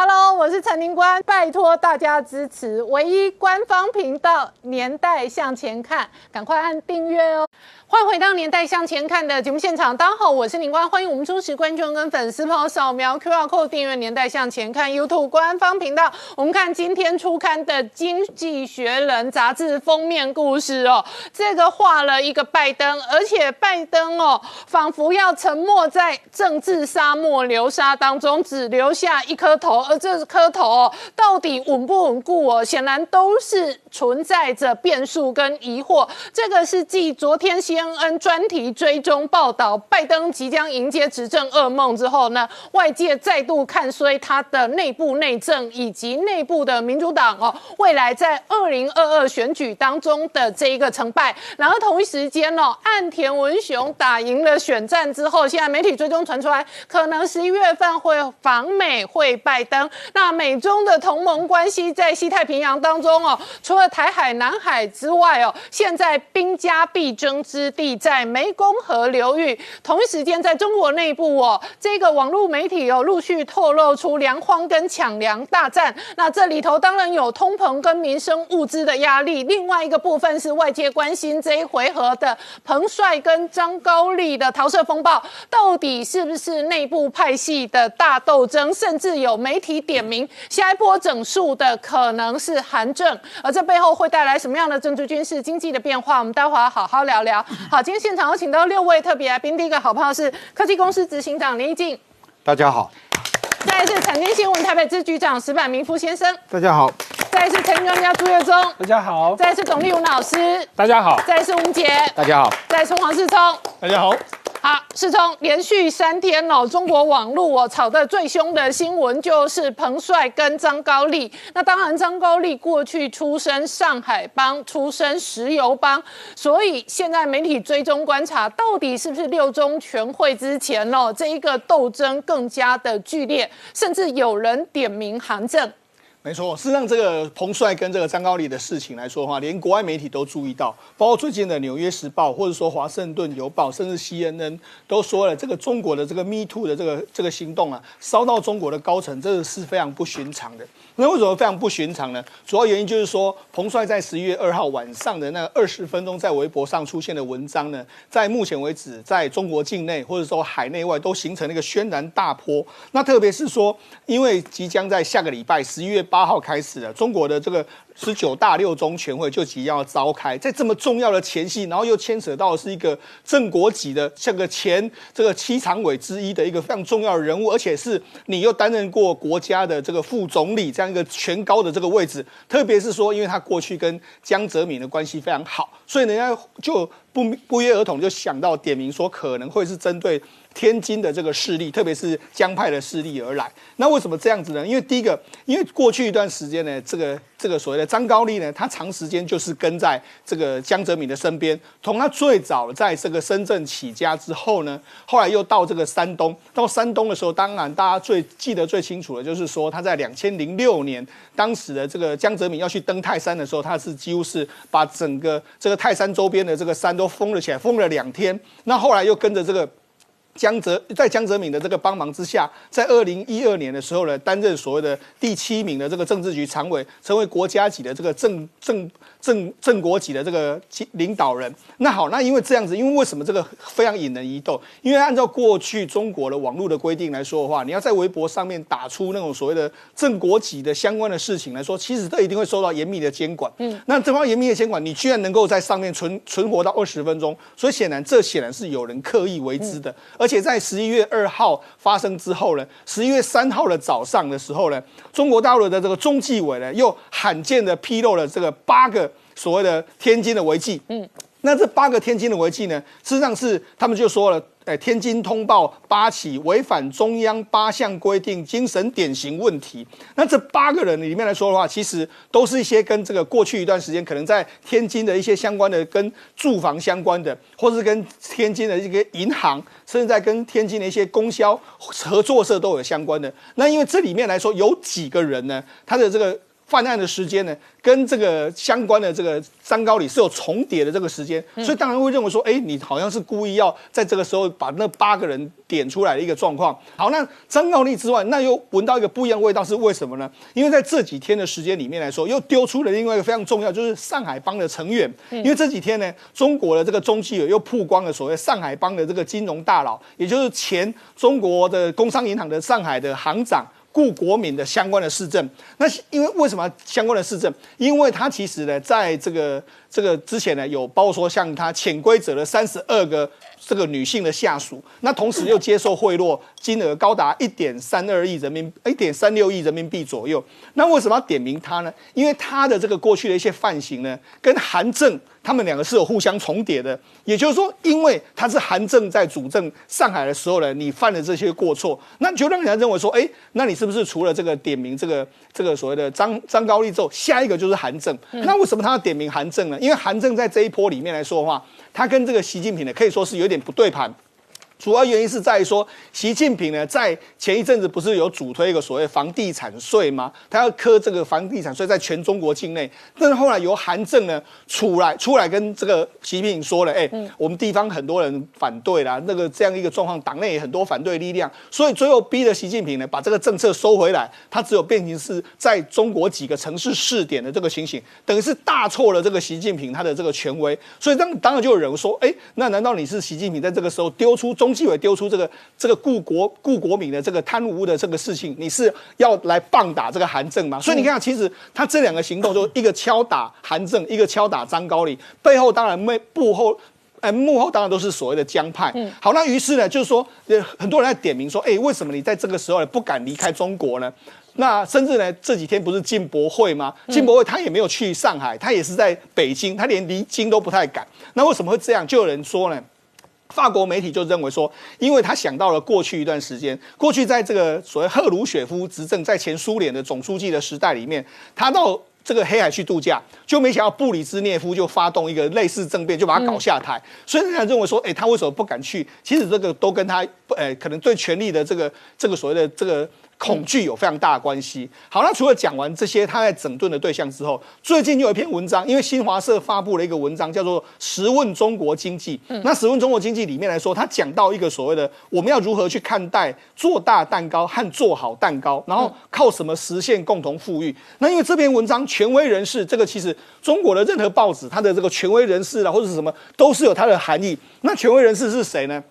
Hello，我是陈宁官，拜托大家支持唯一官方频道《年代向前看》，赶快按订阅哦。欢迎回到《年代向前看》的节目现场，大家好，我是宁官，欢迎我们忠实观众跟粉丝朋友扫描 QR Code 订阅《年代向前看》YouTube 官方频道。我们看今天出刊的《经济学人》杂志封面故事哦，这个画了一个拜登，而且拜登哦，仿佛要沉没在政治沙漠流沙当中，只留下一颗头。而这磕头，到底稳不稳固哦？显然都是存在着变数跟疑惑。这个是继昨天 CNN 专题追踪报道，拜登即将迎接执政噩梦之后呢，外界再度看衰他的内部内政以及内部的民主党哦，未来在二零二二选举当中的这一个成败。然后同一时间哦，岸田文雄打赢了选战之后，现在媒体追踪传出来，可能十一月份会访美会拜登。那美中的同盟关系在西太平洋当中哦，除了台海、南海之外哦，现在兵家必争之地在湄公河流域。同一时间，在中国内部哦，这个网络媒体哦陆续透露出粮荒跟抢粮大战。那这里头当然有通膨跟民生物资的压力，另外一个部分是外界关心这一回合的彭帅跟张高丽的桃色风暴，到底是不是内部派系的大斗争，甚至有媒。体点名下一波整数的可能是韩正，而这背后会带来什么样的政治、军事、经济的变化？我们待会儿好好聊聊。好，今天现场有请到六位特别来宾，第一个好朋友是科技公司执行长林义静，大家好；再是产经新闻台北支局长石板明夫先生，大家好；再是财经专家朱月忠，大家好；再是董立武老师，大家好；再是吴杰，大家好；再是黄世聪，大家好。好，世聪，连续三天哦，中国网络哦炒得最凶的新闻就是彭帅跟张高丽。那当然，张高丽过去出身上海帮，出身石油帮，所以现在媒体追踪观察，到底是不是六中全会之前哦，这一个斗争更加的剧烈，甚至有人点名韩正。没错，事实上，这个彭帅跟这个张高丽的事情来说的话，连国外媒体都注意到，包括最近的《纽约时报》或者说《华盛顿邮报》，甚至 CNN 都说了，这个中国的这个 Me Too 的这个这个行动啊，烧到中国的高层，这个是非常不寻常的。那为什么非常不寻常呢？主要原因就是说，彭帅在十一月二号晚上的那二十分钟在微博上出现的文章呢，在目前为止，在中国境内或者说海内外都形成了一个轩然大波。那特别是说，因为即将在下个礼拜十一月八号开始了，中国的这个。十九大六中全会就即将要召开，在这么重要的前夕，然后又牵扯到是一个正国级的，像个前这个七常委之一的一个非常重要的人物，而且是你又担任过国家的这个副总理这样一个全高的这个位置，特别是说，因为他过去跟江泽民的关系非常好，所以人家就不不约而同就想到点名说，可能会是针对。天津的这个势力，特别是江派的势力而来。那为什么这样子呢？因为第一个，因为过去一段时间呢，这个这个所谓的张高丽呢，他长时间就是跟在这个江泽民的身边。从他最早在这个深圳起家之后呢，后来又到这个山东。到山东的时候，当然大家最记得最清楚的，就是说他在两千零六年，当时的这个江泽民要去登泰山的时候，他是几乎是把整个这个泰山周边的这个山都封了起来，封了两天。那后来又跟着这个。江泽在江泽民的这个帮忙之下，在二零一二年的时候呢，担任所谓的第七名的这个政治局常委，成为国家级的这个政政正正国级的这个领导人。那好，那因为这样子，因为为什么这个非常引人疑窦？因为按照过去中国的网络的规定来说的话，你要在微博上面打出那种所谓的正国级的相关的事情来说，其实这一定会受到严密的监管。嗯，那这方严密的监管，你居然能够在上面存存活到二十分钟，所以显然这显然是有人刻意为之的，而。而且在十一月二号发生之后呢，十一月三号的早上的时候呢，中国大陆的这个中纪委呢，又罕见的披露了这个八个所谓的天津的违纪。嗯，那这八个天津的违纪呢，事实上是他们就说了。哎，天津通报八起违反中央八项规定精神典型问题。那这八个人里面来说的话，其实都是一些跟这个过去一段时间可能在天津的一些相关的跟住房相关的，或是跟天津的一个银行，甚至在跟天津的一些供销合作社都有相关的。那因为这里面来说有几个人呢，他的这个。犯案的时间呢，跟这个相关的这个张高丽是有重叠的这个时间，所以当然会认为说，哎，你好像是故意要在这个时候把那八个人点出来的一个状况。好，那张高丽之外，那又闻到一个不一样的味道，是为什么呢？因为在这几天的时间里面来说，又丢出了另外一个非常重要，就是上海帮的成员。因为这几天呢，中国的这个中纪委又曝光了所谓上海帮的这个金融大佬，也就是前中国的工商银行的上海的行长。顾国民的相关的市政，那因为为什么相关的市政？因为他其实呢，在这个这个之前呢，有包括说像他潜规则的三十二个这个女性的下属，那同时又接受贿赂金额高达一点三二亿人民一点三六亿人民币左右。那为什么要点名他呢？因为他的这个过去的一些犯行呢，跟韩正。他们两个是有互相重叠的，也就是说，因为他是韩正在主政上海的时候呢，你犯了这些过错，那就让人家认为说，哎，那你是不是除了这个点名这个这个所谓的张张高丽之后，下一个就是韩正？那为什么他要点名韩正呢？因为韩正在这一波里面来说的话，他跟这个习近平呢，可以说是有点不对盘。主要原因是在于说，习近平呢，在前一阵子不是有主推一个所谓房地产税吗？他要科这个房地产税在全中国境内。但是后来由韩正呢出来出来跟这个习近平说了，哎，我们地方很多人反对啦，那个这样一个状况，党内也很多反对力量，所以最后逼着习近平呢把这个政策收回来。他只有变成是在中国几个城市试点的这个情形，等于是大错了这个习近平他的这个权威。所以当当然就有人说，哎，那难道你是习近平在这个时候丢出中？中纪委丢出这个这个顾国顾国民的这个贪污的这个事情，你是要来棒打这个韩正吗？所以你看，其实他这两个行动，就一个敲打韩正，一个敲打张高丽，背后当然幕幕后，哎，幕后当然都是所谓的江派。好，那于是呢，就是说，很多人在点名说，哎，为什么你在这个时候不敢离开中国呢？那甚至呢，这几天不是进博会吗？进博会他也没有去上海，他也是在北京，他连离京都不太敢。那为什么会这样？就有人说呢？法国媒体就认为说，因为他想到了过去一段时间，过去在这个所谓赫鲁雪夫执政在前苏联的总书记的时代里面，他到这个黑海去度假，就没想到布里兹涅夫就发动一个类似政变，就把他搞下台。所以人家认为说，哎，他为什么不敢去？其实这个都跟他，呃，可能对权力的这个这个所谓的这个。恐惧有非常大的关系。好，那除了讲完这些他在整顿的对象之后，最近又有一篇文章，因为新华社发布了一个文章，叫做《十问中国经济》。那《十问中国经济》里面来说，他讲到一个所谓的我们要如何去看待做大蛋糕和做好蛋糕，然后靠什么实现共同富裕。那因为这篇文章权威人士，这个其实中国的任何报纸，它的这个权威人士啊或者是什么，都是有它的含义。那权威人士是谁呢？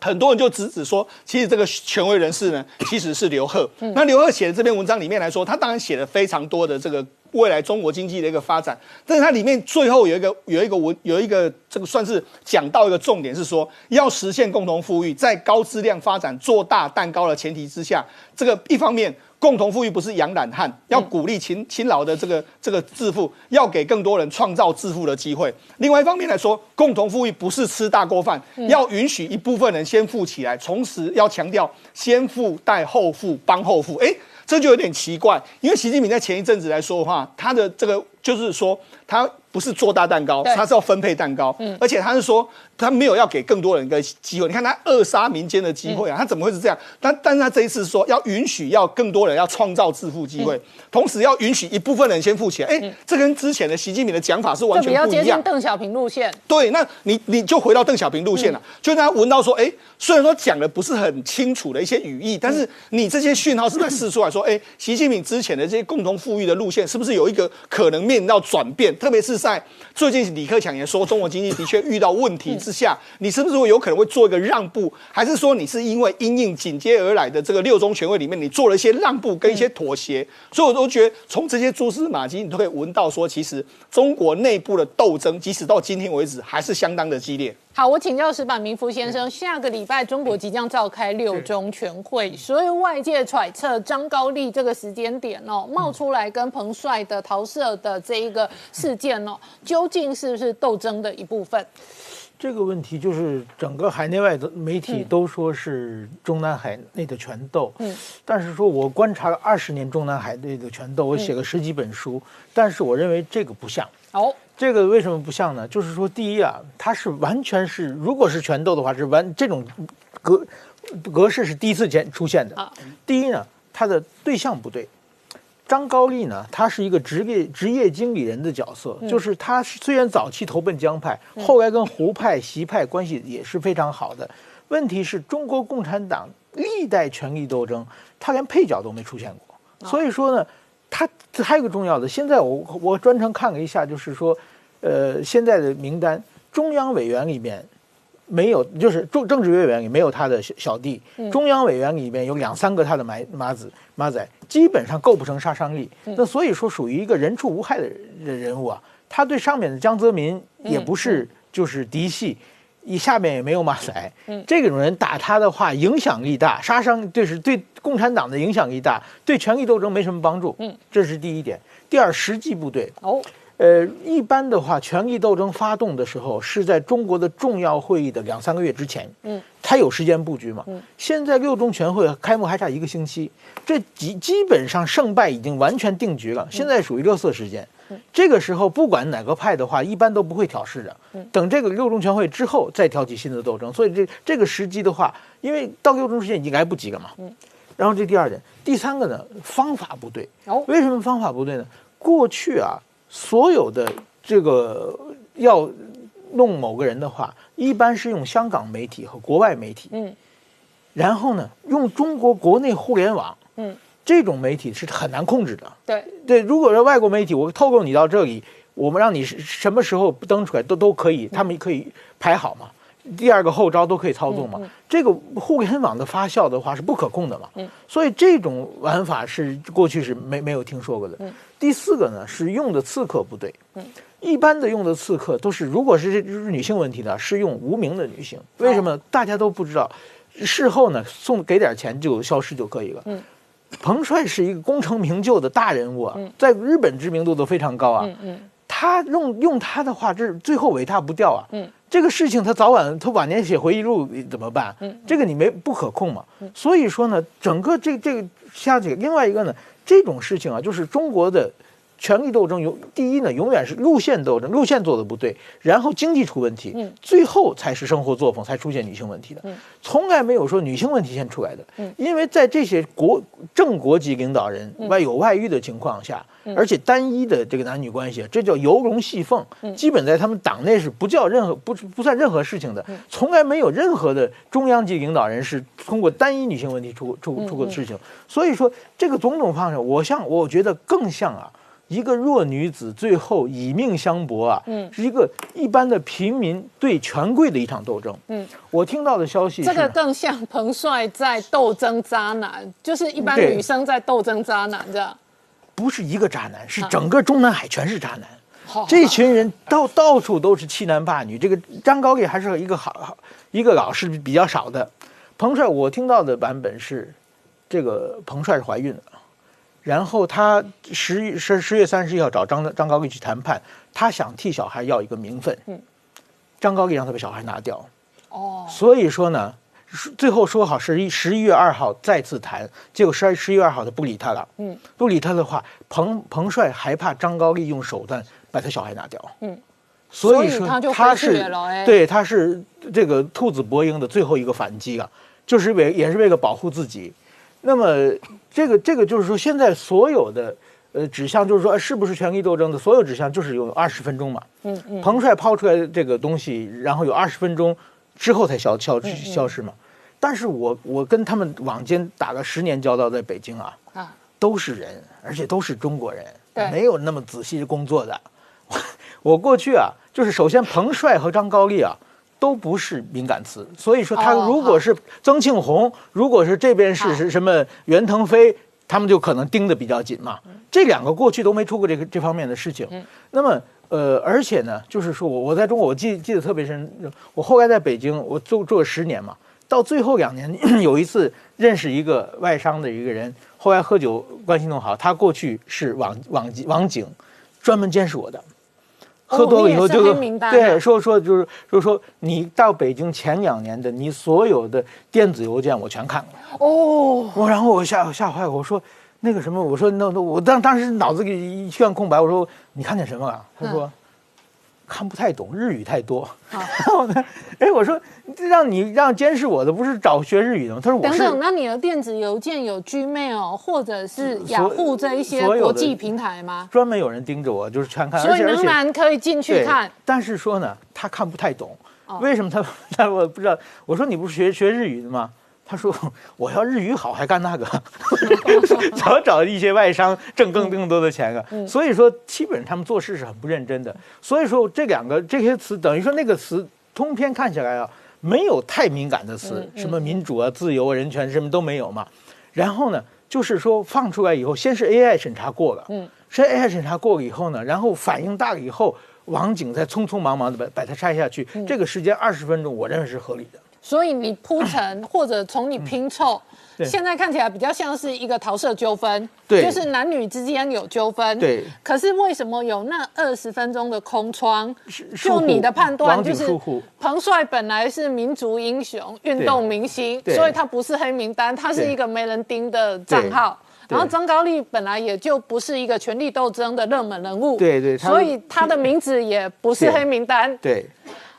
很多人就直指说，其实这个权威人士呢，其实是刘鹤。那刘鹤写的这篇文章里面来说，他当然写了非常多的这个未来中国经济的一个发展，但是它里面最后有一个有一个文有一个这个算是讲到一个重点是说，要实现共同富裕，在高质量发展做大蛋糕的前提之下，这个一方面。共同富裕不是养懒汉，要鼓励勤勤劳的这个这个致富，要给更多人创造致富的机会。另外一方面来说，共同富裕不是吃大锅饭，要允许一部分人先富起来，同时要强调先富带后富，帮后富。哎，这就有点奇怪，因为习近平在前一阵子来说的话，他的这个就是说他。不是做大蛋糕，他是要分配蛋糕，而且他是说他没有要给更多人一个机会。你看他扼杀民间的机会啊，他怎么会是这样？但但是他这一次说要允许要更多人要创造致富机会，同时要允许一部分人先富起来。哎，这跟之前的习近平的讲法是完全不一样。邓小平路线。对，那你你就回到邓小平路线了，就让他闻到说，哎，虽然说讲的不是很清楚的一些语义，但是你这些讯号是在试出来说，哎，习近平之前的这些共同富裕的路线是不是有一个可能面临到转变？特别是。在最近，李克强也说，中国经济的确遇到问题之下，你是不是会有可能会做一个让步？还是说你是因为因应紧接而来的这个六中全会里面，你做了一些让步跟一些妥协？所以我都觉得，从这些蛛丝马迹，你都可以闻到说，其实中国内部的斗争，即使到今天为止，还是相当的激烈。好，我请教石板明夫先生，下个礼拜中国即将召开六中全会，所以外界揣测张高丽这个时间点哦，冒出来跟彭帅的桃色的这一个事件哦，究竟是不是斗争的一部分？这个问题就是整个海内外的媒体都说是中南海内的权斗，嗯，但是说我观察了二十年中南海内的权斗，我写了十几本书，但是我认为这个不像。哦。这个为什么不像呢？就是说，第一啊，它是完全是，如果是拳斗的话，是完这种格格式是第一次见出现的。第一呢，它的对象不对，张高丽呢，他是一个职业职业经理人的角色，就是他虽然早期投奔江派，后来跟胡派、习派关系也是非常好的。问题是中国共产党历代权力斗争，他连配角都没出现过。所以说呢，他还有一个重要的，现在我我专程看了一下，就是说，呃，现在的名单，中央委员里面。没有，就是政政治委员里没有他的小小弟，中央委员里面有两三个他的马马子马仔，基本上构不成杀伤力。那所以说属于一个人畜无害的人人物啊。他对上面的江泽民也不是就是嫡系，你下面也没有马仔。这种人打他的话，影响力大，杀伤对是对共产党的影响力大，对权力斗争没什么帮助。嗯，这是第一点。第二，实际部队哦。呃，一般的话，权力斗争发动的时候是在中国的重要会议的两三个月之前，嗯，他有时间布局嘛。嗯，现在六中全会开幕还差一个星期，这基基本上胜败已经完全定局了。现在属于热色时间，这个时候不管哪个派的话，一般都不会挑事的。嗯等这个六中全会之后再挑起新的斗争。所以这这个时机的话，因为到六中时间已经来不及了嘛。嗯，然后这第二点，第三个呢，方法不对。哦，为什么方法不对呢？过去啊。所有的这个要弄某个人的话，一般是用香港媒体和国外媒体，嗯，然后呢，用中国国内互联网，嗯，这种媒体是很难控制的。对。对，如果是外国媒体，我透露你到这里，我们让你什么时候登出来都都可以，他们可以排好嘛。第二个后招都可以操纵嘛？这个互联网的发酵的话是不可控的嘛？所以这种玩法是过去是没没有听说过的。第四个呢是用的刺客不对。一般的用的刺客都是如果是女性问题的，是用无名的女性。为什么大家都不知道？事后呢送给点钱就消失就可以了。彭帅是一个功成名就的大人物啊，在日本知名度都非常高啊。他用用他的话，这是最后尾大不掉啊。这个事情他早晚他晚年写回忆录怎么办？嗯，这个你没不可控嘛。所以说呢，整个这这个下去，另外一个呢，这种事情啊，就是中国的。权力斗争永第一呢，永远是路线斗争，路线做的不对，然后经济出问题，嗯，最后才是生活作风才出现女性问题的，嗯，从来没有说女性问题先出来的，嗯，因为在这些国正国级领导人外有外遇的情况下，而且单一的这个男女关系，这叫游龙戏凤，基本在他们党内是不叫任何不不算任何事情的，从来没有任何的中央级领导人是通过单一女性问题出出出过事情，所以说这个种种方式，我像我觉得更像啊。一个弱女子最后以命相搏啊，嗯，是一个一般的平民对权贵的一场斗争。嗯，我听到的消息，这个更像彭帅在斗争渣男，就是一般女生在斗争渣男，这样。不是一个渣男，是整个中南海全是渣男。这群人到到处都是欺男霸女。这个张高丽还是一个好好一个老师比较少的。彭帅，我听到的版本是，这个彭帅是怀孕的。然后他十十十月三十一号找张张高丽去谈判，他想替小孩要一个名分，嗯，张高丽让他把小孩拿掉，哦，所以说呢，最后说好十一十一月二号再次谈，结果十二十一月二号他不理他了，嗯，不理他的话，彭彭帅还怕张高丽用手段把他小孩拿掉，嗯，所以说他是对他是这个兔子搏鹰的最后一个反击啊，就是为也是为了保护自己。那么，这个这个就是说，现在所有的呃指向，就是说，是不是权力斗争的所有指向，就是有二十分钟嘛。嗯嗯。彭帅抛出来这个东西，然后有二十分钟之后才消消消失嘛。但是我我跟他们往间打了十年交道，在北京啊，啊，都是人，而且都是中国人，没有那么仔细工作的。我过去啊，就是首先彭帅和张高丽啊。都不是敏感词，所以说他如果是曾庆红，如果是这边是是什么袁腾飞，他们就可能盯得比较紧嘛。这两个过去都没出过这个这方面的事情。那么呃，而且呢，就是说我我在中国，我记记得特别深。我后来在北京，我做做了十年嘛，到最后两年 有一次认识一个外商的一个人，后来喝酒关系弄好，他过去是网网网警，专门监视我的。喝多了以后就对说说就是就是说你到北京前两年的你所有的电子邮件我全看了哦，我然后我吓吓坏了，我说那个什么，我说那那我当当时脑子里一片空白，我说你看见什么了？他说看不太懂日语太多。然后呢，哎，我说让你让监视我的不是找学日语的吗？他说我。等等，那你的电子邮件有 Gmail 或者是雅虎这一些国际平台吗？专门有人盯着我，就是全看，所以仍然可以进去看。但是说呢，他看不太懂，为什么他 他我不知道。我说你不是学学日语的吗？他说：“我要日语好，还干那个？早找一些外商挣更更多的钱啊！所以说，基本上他们做事是很不认真的。所以说，这两个这些词，等于说那个词通篇看起来啊，没有太敏感的词，什么民主啊、自由啊、人权什么都没有嘛。然后呢，就是说放出来以后，先是 AI 审查过了，嗯，是 AI 审查过了以后呢，然后反应大了以后，网警再匆匆忙忙的把把它拆下去，这个时间二十分钟，我认为是合理的。”所以你铺陈或者从你拼凑，现在看起来比较像是一个桃色纠纷，对，就是男女之间有纠纷，对。可是为什么有那二十分钟的空窗？就你的判断，就是彭帅本来是民族英雄、运动明星，所以他不是黑名单，他是一个没人盯的账号。然后张高丽本来也就不是一个权力斗争的热门人物，对对，所以他的名字也不是黑名单，对。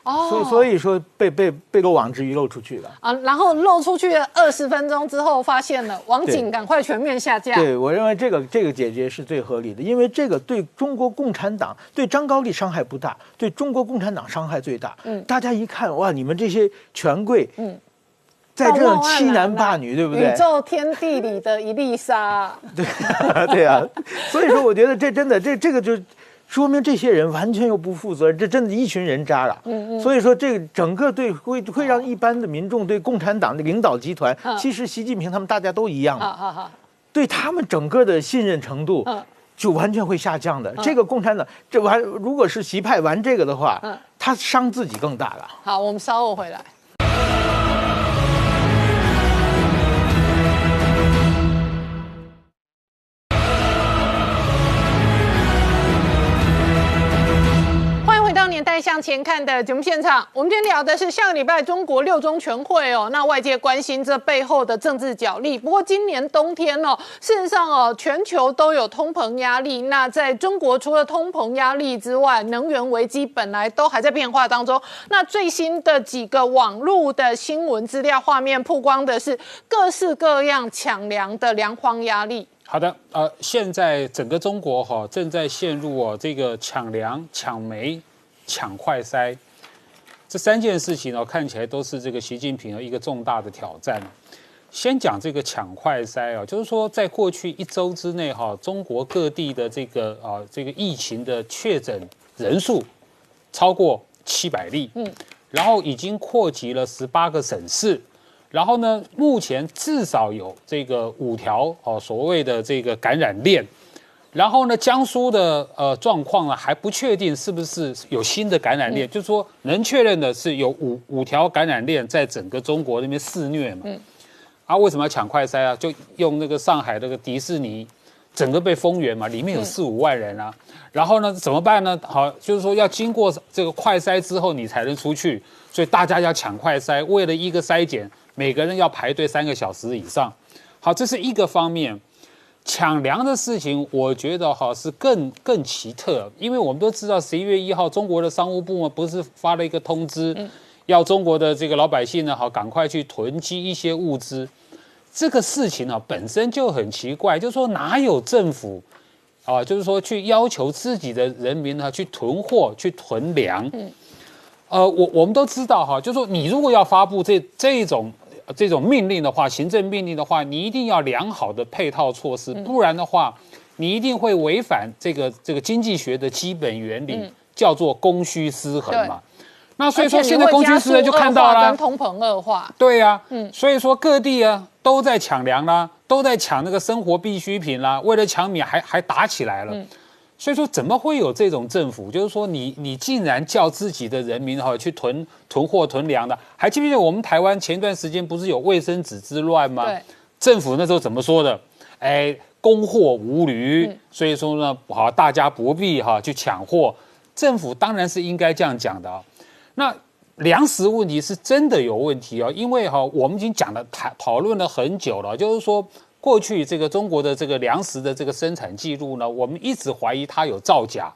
哦，所所以说被被被漏网之鱼漏出去了啊，然后漏出去二十分钟之后发现了，网警赶快全面下架。对我认为这个这个解决是最合理的，因为这个对中国共产党对张高丽伤害不大，对中国共产党伤害最大。嗯，大家一看哇，你们这些权贵，嗯，在这种欺男霸女，对不对？宇宙天地里的一粒沙。对 对啊，所以说我觉得这真的这这个就。说明这些人完全又不负责任，这真的一群人渣了。嗯嗯。所以说，这个整个对会会让一般的民众对共产党的领导集团，其实习近平他们大家都一样。对他们整个的信任程度，就完全会下降的。这个共产党这玩，如果是习派玩这个的话，他伤自己更大了。好，我们稍后回来。年代向前看的节目现场，我们今天聊的是下个礼拜中国六中全会哦。那外界关心这背后的政治角力。不过今年冬天哦，事实上哦，全球都有通膨压力。那在中国，除了通膨压力之外，能源危机本来都还在变化当中。那最新的几个网络的新闻资料画面曝光的是各式各样抢粮的粮荒压力。好的，呃，现在整个中国哈正在陷入哦这个抢粮、抢煤。抢快筛这三件事情呢，看起来都是这个习近平的一个重大的挑战。先讲这个抢快筛啊，就是说在过去一周之内哈，中国各地的这个啊这个疫情的确诊人数超过七百例，嗯，然后已经扩及了十八个省市，然后呢，目前至少有这个五条哦所谓的这个感染链。然后呢，江苏的呃状况呢还不确定是不是有新的感染链，就是说能确认的是有五五条感染链在整个中国那边肆虐嘛。嗯。啊，为什么要抢快筛啊？就用那个上海那个迪士尼，整个被封园嘛，里面有四五万人啊。然后呢，怎么办呢？好，就是说要经过这个快筛之后你才能出去，所以大家要抢快筛，为了一个筛检，每个人要排队三个小时以上。好，这是一个方面。抢粮的事情，我觉得哈是更更奇特，因为我们都知道十一月一号，中国的商务部门不是发了一个通知，要中国的这个老百姓呢，好赶快去囤积一些物资。这个事情呢本身就很奇怪，就是说哪有政府啊，就是说去要求自己的人民呢去囤货、去囤粮？呃，我我们都知道哈，就是说你如果要发布这这种。这种命令的话，行政命令的话，你一定要良好的配套措施，不然的话，你一定会违反这个这个经济学的基本原理，叫做供需失衡嘛。那所以说现在供需失衡就看到了，通膨恶化。对呀，嗯，所以说各地啊都在抢粮啦，都在抢那个生活必需品啦，为了抢米还还打起来了。所以说，怎么会有这种政府？就是说，你你竟然叫自己的人民哈去囤囤货、囤粮的？还记不记得我们台湾前段时间不是有卫生纸之乱吗？对，政府那时候怎么说的？哎，供货无驴，所以说呢，好，大家不必哈去抢货。政府当然是应该这样讲的啊。那粮食问题是真的有问题哦，因为哈，我们已经讲了讨讨论了很久了，就是说。过去这个中国的这个粮食的这个生产记录呢，我们一直怀疑它有造假，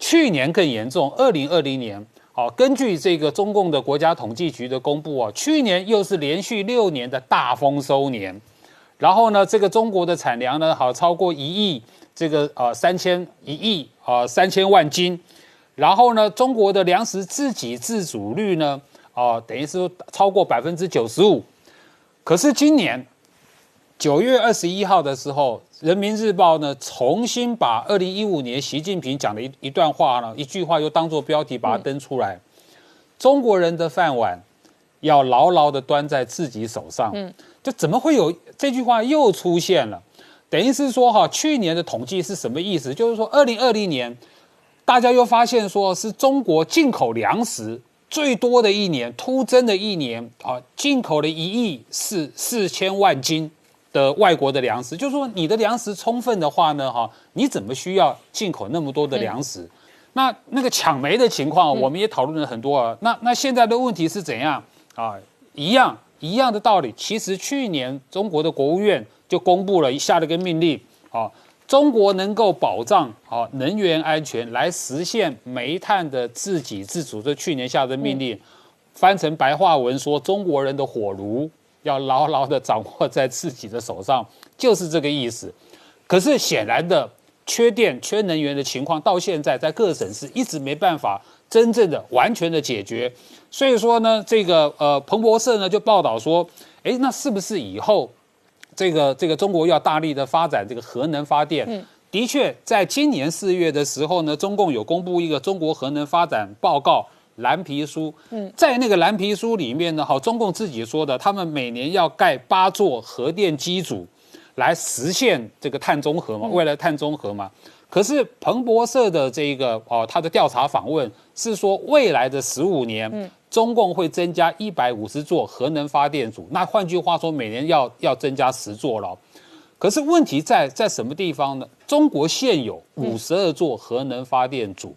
去年更严重，二零二零年，好，根据这个中共的国家统计局的公布啊，去年又是连续六年的大丰收年，然后呢，这个中国的产粮呢，好超过一亿，这个呃三千一亿啊三千万斤，然后呢，中国的粮食自给自足率呢，哦，等于是超过百分之九十五，可是今年。九月二十一号的时候，《人民日报》呢重新把二零一五年习近平讲的一一段话呢，一句话又当做标题把它登出来。中国人的饭碗要牢牢的端在自己手上。嗯，就怎么会有这句话又出现了？等于是说哈，去年的统计是什么意思？就是说，二零二零年大家又发现说是中国进口粮食最多的一年，突增的一年啊，进口了一亿四四千万斤。的外国的粮食，就是说你的粮食充分的话呢，哈，你怎么需要进口那么多的粮食？那那个抢煤的情况，我们也讨论了很多啊。那那现在的问题是怎样啊？一样一样的道理。其实去年中国的国务院就公布了一下了个命令啊，中国能够保障啊能源安全，来实现煤炭的自给自足。这去年下的命令，翻成白话文说，中国人的火炉。要牢牢的掌握在自己的手上，就是这个意思。可是显然的，缺电、缺能源的情况到现在在各省市一直没办法真正的完全的解决。所以说呢，这个呃彭博社呢就报道说，哎，那是不是以后这个这个中国要大力的发展这个核能发电？嗯，的确，在今年四月的时候呢，中共有公布一个中国核能发展报告。蓝皮书，嗯，在那个蓝皮书里面呢，好，中共自己说的，他们每年要盖八座核电机组，来实现这个碳中和嘛，未来碳中和嘛。可是彭博社的这个哦，他的调查访问是说，未来的十五年，嗯，中共会增加一百五十座核能发电组，那换句话说，每年要要增加十座了。可是问题在在什么地方呢？中国现有五十二座核能发电组。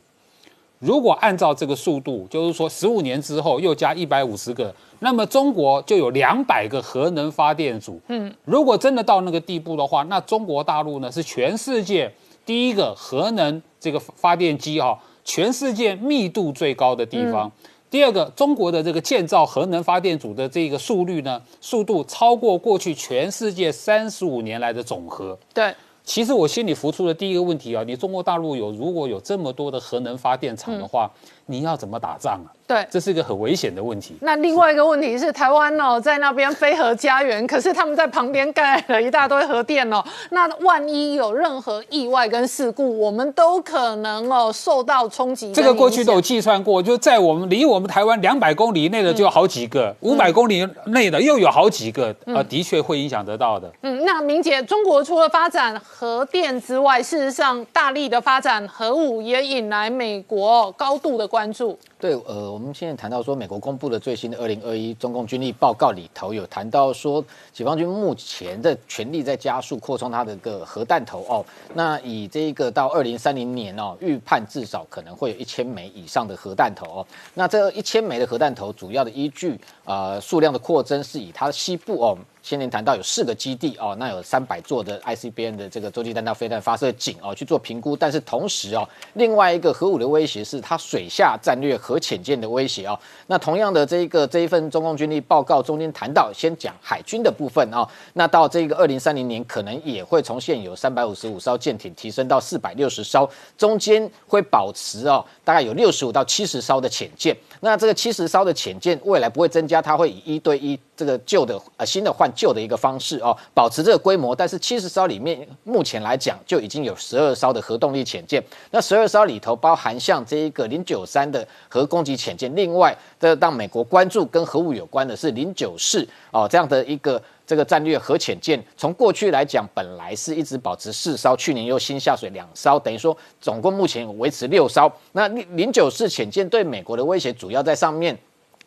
如果按照这个速度，就是说十五年之后又加一百五十个，那么中国就有两百个核能发电组。嗯，如果真的到那个地步的话，那中国大陆呢是全世界第一个核能这个发电机哈，全世界密度最高的地方。第二个，中国的这个建造核能发电组的这个速率呢，速度超过过去全世界三十五年来的总和。对。其实我心里浮出的第一个问题啊，你中国大陆有如果有这么多的核能发电厂的话，你要怎么打仗啊？对，这是一个很危险的问题。那另外一个问题是，台湾哦，在那边飞核家园，可是他们在旁边盖了一大堆核电哦。那万一有任何意外跟事故，我们都可能哦受到冲击。这个过去都有计算过，就在我们离我们台湾两百公里内的就有好几个，五百公里内的又有好几个，呃，的确会影响得到的。嗯，那明姐，中国除了发展核电之外，事实上大力的发展核武，也引来美国高度的关注。对，呃，我们现在谈到说，美国公布的最新的二零二一中共军力报告里头有谈到说，解放军目前的全力在加速扩充它的个核弹头哦。那以这一个到二零三零年哦，预判至少可能会有一千枚以上的核弹头哦。那这一千枚的核弹头主要的依据呃数量的扩增是以它的西部哦。先前谈到有四个基地哦，那有三百座的 ICBM 的这个洲际弹道飞弹发射井哦去做评估，但是同时哦，另外一个核武的威胁是它水下战略核有潜舰的威胁哦。那同样的这一个这一份中共军力报告中间谈到，先讲海军的部分哦，那到这个二零三零年可能也会从现有三百五十五艘舰艇提升到四百六十艘，中间会保持哦大概有六十五到七十艘的潜舰。那这个七十艘的潜舰未来不会增加，它会以一对一这个旧的呃新的换。旧的一个方式哦，保持这个规模，但是七十艘里面，目前来讲就已经有十二艘的核动力潜舰。那十二艘里头包含像这一个零九三的核攻击潜舰，另外这让美国关注跟核武有关的是零九四哦这样的一个这个战略核潜舰。从过去来讲，本来是一直保持四艘，去年又新下水两艘，等于说总共目前维持六艘。那零九式潜舰对美国的威胁主要在上面。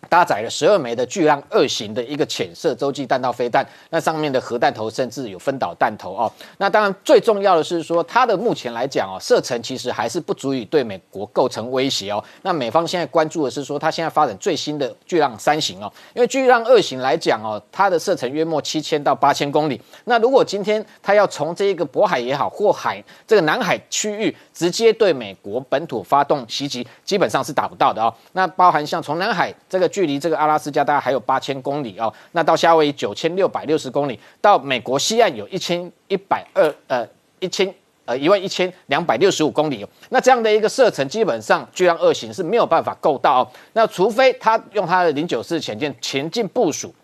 搭载了十二枚的巨浪二型的一个浅色洲际弹道飞弹，那上面的核弹头甚至有分导弹头哦。那当然最重要的是说，它的目前来讲哦，射程其实还是不足以对美国构成威胁哦。那美方现在关注的是说，它现在发展最新的巨浪三型哦，因为巨浪二型来讲哦，它的射程约莫七千到八千公里。那如果今天它要从这一个渤海也好，或海这个南海区域直接对美国本土发动袭击，基本上是打不到的哦。那包含像从南海这个距离这个阿拉斯加大概还有八千公里哦，那到夏威夷九千六百六十公里，到美国西岸有一千一百二呃一千呃一万一千两百六十五公里，那这样的一个射程，基本上巨浪二型是没有办法够到哦。那除非他用他的零九四潜舰前进部署。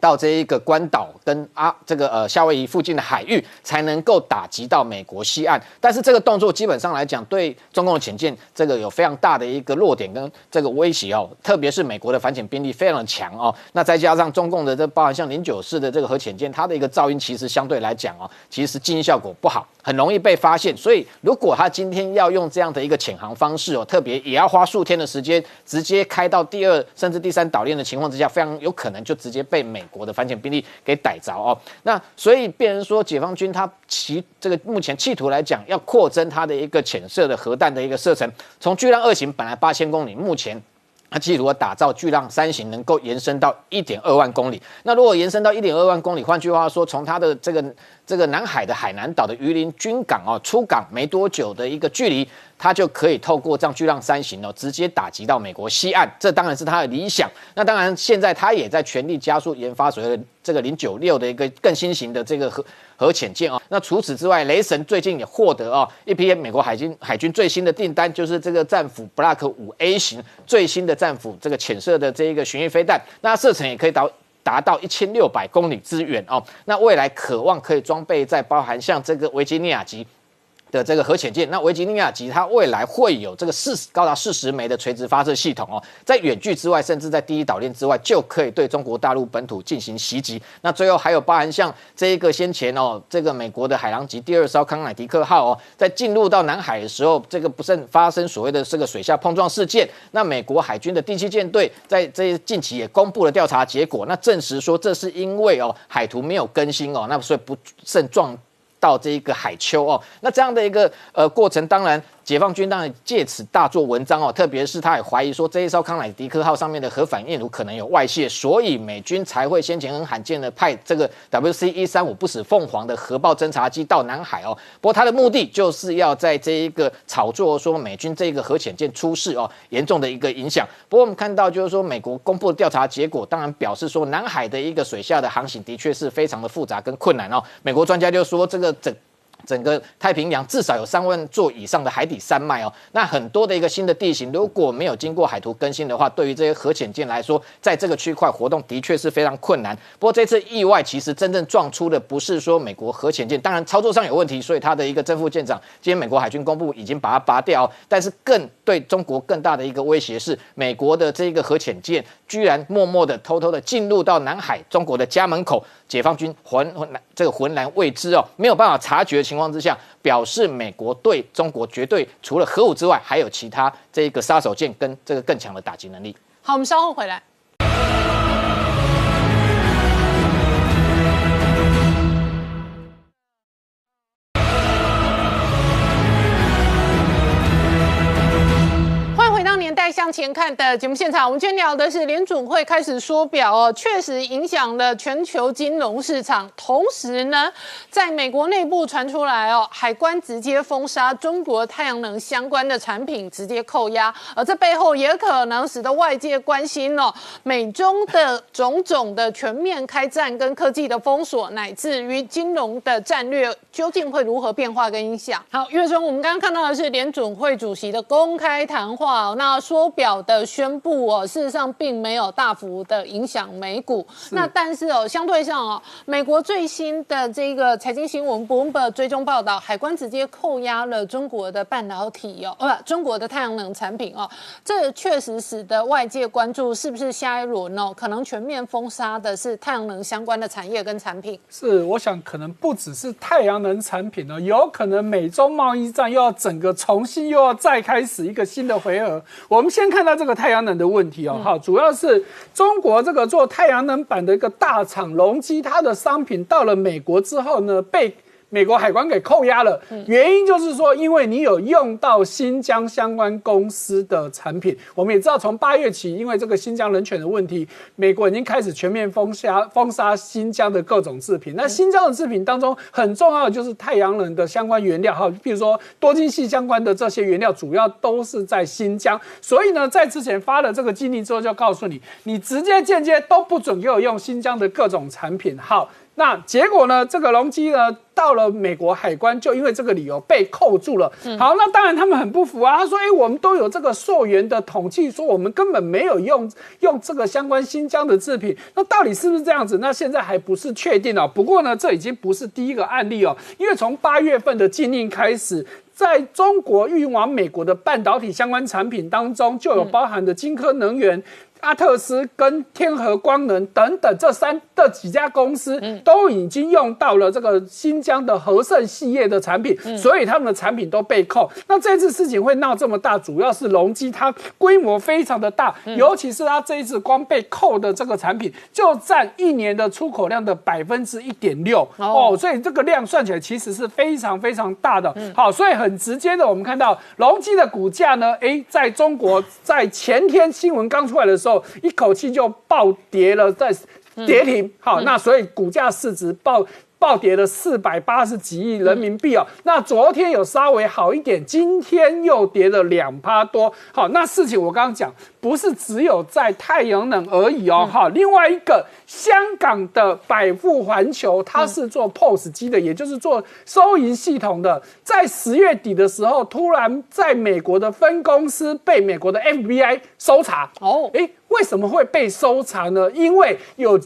到这一个关岛跟啊这个呃夏威夷附近的海域，才能够打击到美国西岸。但是这个动作基本上来讲，对中共的潜舰这个有非常大的一个弱点跟这个威胁哦。特别是美国的反潜兵力非常的强哦。那再加上中共的这包含像零九式的这个核潜舰，它的一个噪音其实相对来讲哦，其实静音效果不好，很容易被发现。所以如果他今天要用这样的一个潜航方式哦，特别也要花数天的时间，直接开到第二甚至第三岛链的情况之下，非常有可能就直接被美。国的反潜兵力给逮着哦，那所以变成说解放军他其这个目前企图来讲要扩增它的一个潜射的核弹的一个射程，从巨浪二型本来八千公里，目前他企图打造巨浪三型能够延伸到一点二万公里。那如果延伸到一点二万公里，换句话说，从它的这个这个南海的海南岛的榆林军港哦出港没多久的一个距离。它就可以透过这样巨浪三型哦，直接打击到美国西岸，这当然是他的理想。那当然，现在他也在全力加速研发所谓的这个零九六的一个更新型的这个核核潜舰哦。那除此之外，雷神最近也获得哦一批美国海军海军最新的订单，就是这个战斧 Block 五 A 型最新的战斧这个潜射的这一个巡弋飞弹，那射程也可以到达到一千六百公里之远哦。那未来渴望可以装备在包含像这个维吉尼亚级。的这个核潜舰，那维吉尼亚级它未来会有这个四十高达四十枚的垂直发射系统哦，在远距之外，甚至在第一岛链之外，就可以对中国大陆本土进行袭击。那最后还有包含像这一个先前哦，这个美国的海狼级第二艘康乃狄克号哦，在进入到南海的时候，这个不慎发生所谓的这个水下碰撞事件。那美国海军的第七舰队在这近期也公布了调查结果，那证实说这是因为哦海图没有更新哦，那所以不 慎撞。到这一个海丘哦，那这样的一个呃过程，当然。解放军当然借此大做文章哦，特别是他也怀疑说这一艘康乃狄克号上面的核反应炉可能有外泄，所以美军才会先前很罕见的派这个 WC 一三五不死凤凰的核爆侦察机到南海哦。不过他的目的就是要在这一个炒作说美军这一个核潜舰出事哦，严重的一个影响。不过我们看到就是说美国公布的调查结果，当然表示说南海的一个水下的航行的确是非常的复杂跟困难哦。美国专家就说这个整。整个太平洋至少有三万座以上的海底山脉哦，那很多的一个新的地形，如果没有经过海图更新的话，对于这些核潜舰来说，在这个区块活动的确是非常困难。不过这次意外其实真正撞出的不是说美国核潜舰，当然操作上有问题，所以它的一个正副舰长，今天美国海军公布已经把它拔掉。但是更对中国更大的一个威胁是，美国的这个核潜舰居然默默的、偷偷的进入到南海中国的家门口。解放军浑浑这个浑然未知哦，没有办法察觉的情况之下，表示美国对中国绝对除了核武之外，还有其他这个杀手锏跟这个更强的打击能力。好，我们稍后回来。向前看的节目现场，我们今天聊的是联准会开始缩表哦，确实影响了全球金融市场。同时呢，在美国内部传出来哦，海关直接封杀中国太阳能相关的产品，直接扣押。而这背后也可能使得外界关心哦，美中的种种的全面开战跟科技的封锁，乃至于金融的战略，究竟会如何变化跟影响？好，岳中，我们刚刚看到的是联准会主席的公开谈话，那说。缩表的宣布哦，事实上并没有大幅的影响美股。那但是哦，相对上哦，美国最新的这个财经新闻 Bloomberg 追踪报道，海关直接扣押了中国的半导体哦，呃，中国的太阳能产品哦，这确实使得外界关注是不是下一轮哦，可能全面封杀的是太阳能相关的产业跟产品。是，我想可能不只是太阳能产品哦，有可能美中贸易战又要整个重新又要再开始一个新的回合。我们。先先看到这个太阳能的问题哦，好，主要是中国这个做太阳能板的一个大厂隆基，它的商品到了美国之后呢，被。美国海关给扣押了，原因就是说，因为你有用到新疆相关公司的产品。我们也知道，从八月起，因为这个新疆人权的问题，美国已经开始全面封杀封杀新疆的各种制品。那新疆的制品当中，很重要的就是太阳能的相关原料，哈，比如说多晶系相关的这些原料，主要都是在新疆。所以呢，在之前发了这个禁令之后，就告诉你，你直接间接都不准给我用新疆的各种产品。好。那结果呢？这个隆基呢，到了美国海关，就因为这个理由被扣住了。好，那当然他们很不服啊。他说：“哎，我们都有这个溯源的统计，说我们根本没有用用这个相关新疆的制品。那到底是不是这样子？那现在还不是确定哦。不过呢，这已经不是第一个案例哦，因为从八月份的禁令开始，在中国运往美国的半导体相关产品当中，就有包含的晶科能源。阿特斯跟天合光能等等这三这几家公司都已经用到了这个新疆的和盛系列的产品，所以他们的产品都被扣。那这次事情会闹这么大，主要是隆基它规模非常的大，尤其是它这一次光被扣的这个产品就占一年的出口量的百分之一点六哦，所以这个量算起来其实是非常非常大的。好，所以很直接的，我们看到隆基的股价呢，哎，在中国在前天新闻刚出来的时候。一口气就暴跌了，在跌停。好，那所以股价市值暴暴跌了四百八十几亿人民币哦。那昨天有稍微好一点，今天又跌了两趴多。好，那事情我刚刚讲，不是只有在太阳能而已哦。好，另外一个香港的百富环球，它是做 POS 机的，也就是做收银系统的。在十月底的时候，突然在美国的分公司被美国的 FBI 搜查。哦，哎。为什么会被收藏呢？因为有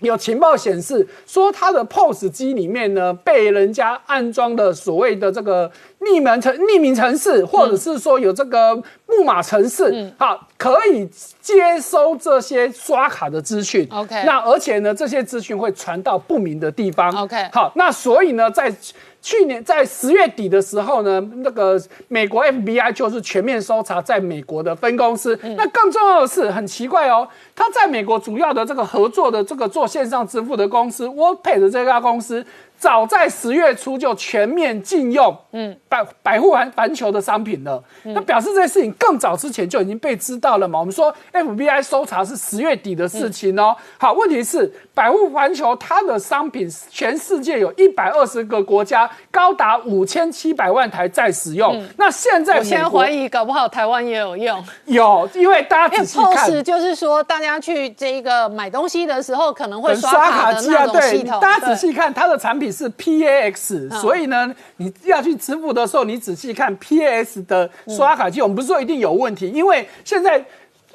有情报显示说，他的 POS 机里面呢，被人家安装了所谓的这个匿名城匿名城市，或者是说有这个木马城市，好，可以接收这些刷卡的资讯。OK，那而且呢，这些资讯会传到不明的地方。OK，好，那所以呢，在去年在十月底的时候呢，那个美国 FBI 就是全面搜查在美国的分公司。那更重要的是，很奇怪哦，他在美国主要的这个合作的这个做线上支付的公司 WorldPay 的这家公司。早在十月初就全面禁用，嗯，百百户环环球的商品了。那表示这件事情更早之前就已经被知道了嘛？我们说 FBI 搜查是十月底的事情哦。好，问题是百户环球它的商品，全世界有一百二十个国家，高达五千七百万台在使用。那现在我先怀疑，搞不好台湾也有用。有，因为大家仔细看，就是说大家去这个买东西的时候，可能会刷卡的那种系统。大家仔细看它的产品。是 PAX，所以呢，你要去支付的时候，你仔细看 PAX 的刷卡机，我们不是说一定有问题，因为现在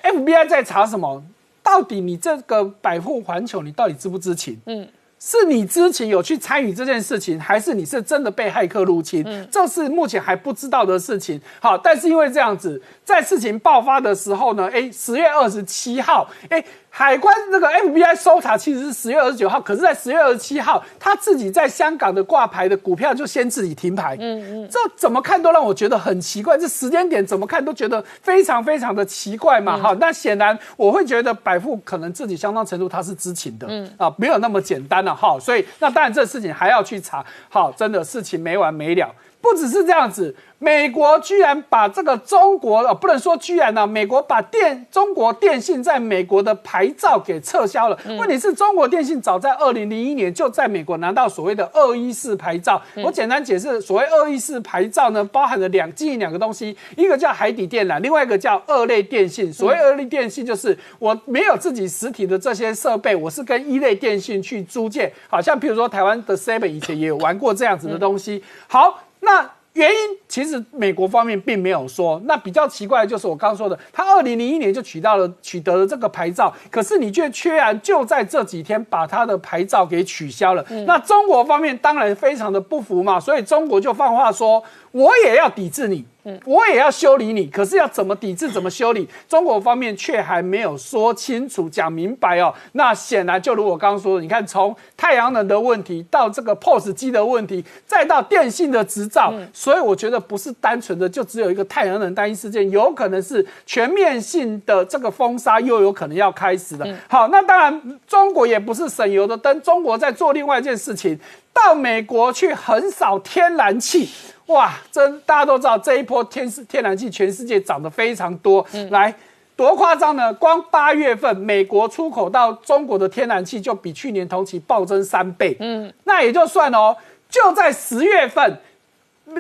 FBI 在查什么？到底你这个百富环球，你到底知不知情？嗯。是你知情有去参与这件事情，还是你是真的被骇客入侵？这是目前还不知道的事情。好，但是因为这样子，在事情爆发的时候呢，哎，十月二十七号，哎。海关那个 FBI 搜查其实是十月二十九号，可是，在十月二十七号，他自己在香港的挂牌的股票就先自己停牌。嗯嗯，这怎么看都让我觉得很奇怪，这时间点怎么看都觉得非常非常的奇怪嘛。哈，那显然我会觉得百富可能自己相当程度他是知情的，嗯啊，没有那么简单了。哈，所以那当然这事情还要去查。好，真的事情没完没了，不只是这样子。美国居然把这个中国呃，不能说居然呢，美国把电中国电信在美国的牌照给撤销了。问题是中国电信早在二零零一年就在美国拿到所谓的二一四牌照。我简单解释，所谓二一四牌照呢，包含了两基于两个东西，一个叫海底电缆，另外一个叫二类电信。所谓二类电信，就是我没有自己实体的这些设备，我是跟一类电信去租借。好像譬如说台湾的 Seven 以前也有玩过这样子的东西。好，那。原因其实美国方面并没有说，那比较奇怪的就是我刚说的，他二零零一年就取到了取得了这个牌照，可是你却居然就在这几天把他的牌照给取消了。那中国方面当然非常的不服嘛，所以中国就放话说，我也要抵制你。我也要修理你，可是要怎么抵制、怎么修理？中国方面却还没有说清楚、讲明白哦。那显然就如我刚刚说的，你看从太阳能的问题到这个 POS 机的问题，再到电信的执照，所以我觉得得不是单纯的就只有一个太阳能单一事件，有可能是全面性的这个封杀，又有可能要开始的。好，那当然中国也不是省油的灯，中国在做另外一件事情，到美国去横扫天然气。哇，真大家都知道这一波天天然气全世界涨得非常多，嗯来多夸张呢？光八月份美国出口到中国的天然气就比去年同期暴增三倍。嗯，那也就算哦，就在十月份，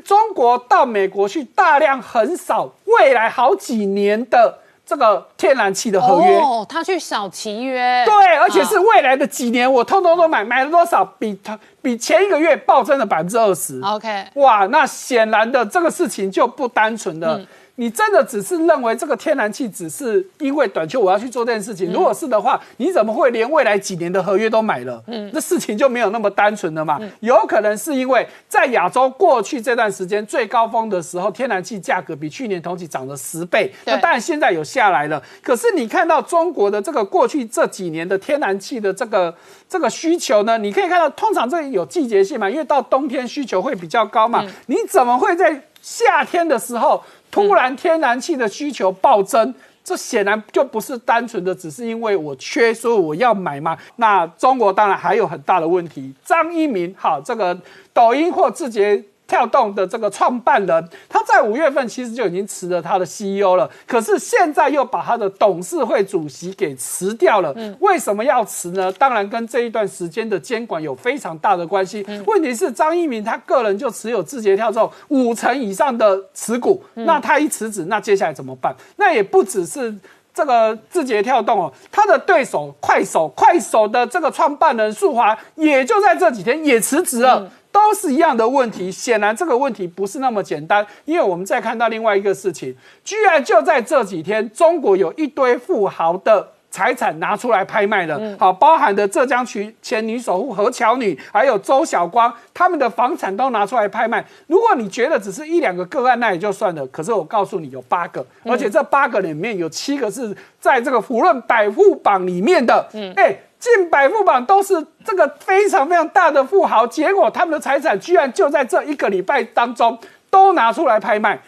中国到美国去大量横扫未来好几年的这个天然气的合约。哦，他去扫契约。对，而且是未来的几年，我通通都买，买了多少？比他比前一个月暴增了百分之二十。OK，哇，那显然的这个事情就不单纯的。你真的只是认为这个天然气只是因为短缺我要去做这件事情？如果是的话，你怎么会连未来几年的合约都买了？嗯，那事情就没有那么单纯了嘛。有可能是因为在亚洲过去这段时间最高峰的时候，天然气价格比去年同期涨了十倍。那当然现在有下来了，可是你看到中国的这个过去这几年的天然气的这个这个需求呢？你可以看到，通常这有季节性嘛，因为到冬天需求会比较高嘛。你怎么会在夏天的时候突然天然气的需求暴增？这显然就不是单纯的只是因为我缺，所以我要买嘛。那中国当然还有很大的问题。张一鸣，哈，这个抖音或字节跳动的这个创办人，他在五月份其实就已经辞了他的 CEO 了，可是现在又把他的董事会主席给辞掉了。为什么要辞呢？当然跟这一段时间的监管有非常大的关系。问题是张一鸣他个人就持有字节跳动五成以上的持股，那他一辞职，那接下来怎么办？那也不只是。这个字节跳动哦，他的对手快手，快手的这个创办人束华，也就在这几天也辞职了。都是一样的问题，显然这个问题不是那么简单，因为我们再看到另外一个事情，居然就在这几天，中国有一堆富豪的财产拿出来拍卖了，好，包含的浙江区前女首富何巧女，还有周晓光，他们的房产都拿出来拍卖。如果你觉得只是一两个个案，那也就算了。可是我告诉你，有八个，而且这八个里面有七个是在这个福润百富榜里面的，嗯，哎。进百富榜都是这个非常非常大的富豪，结果他们的财产居然就在这一个礼拜当中都拿出来拍卖，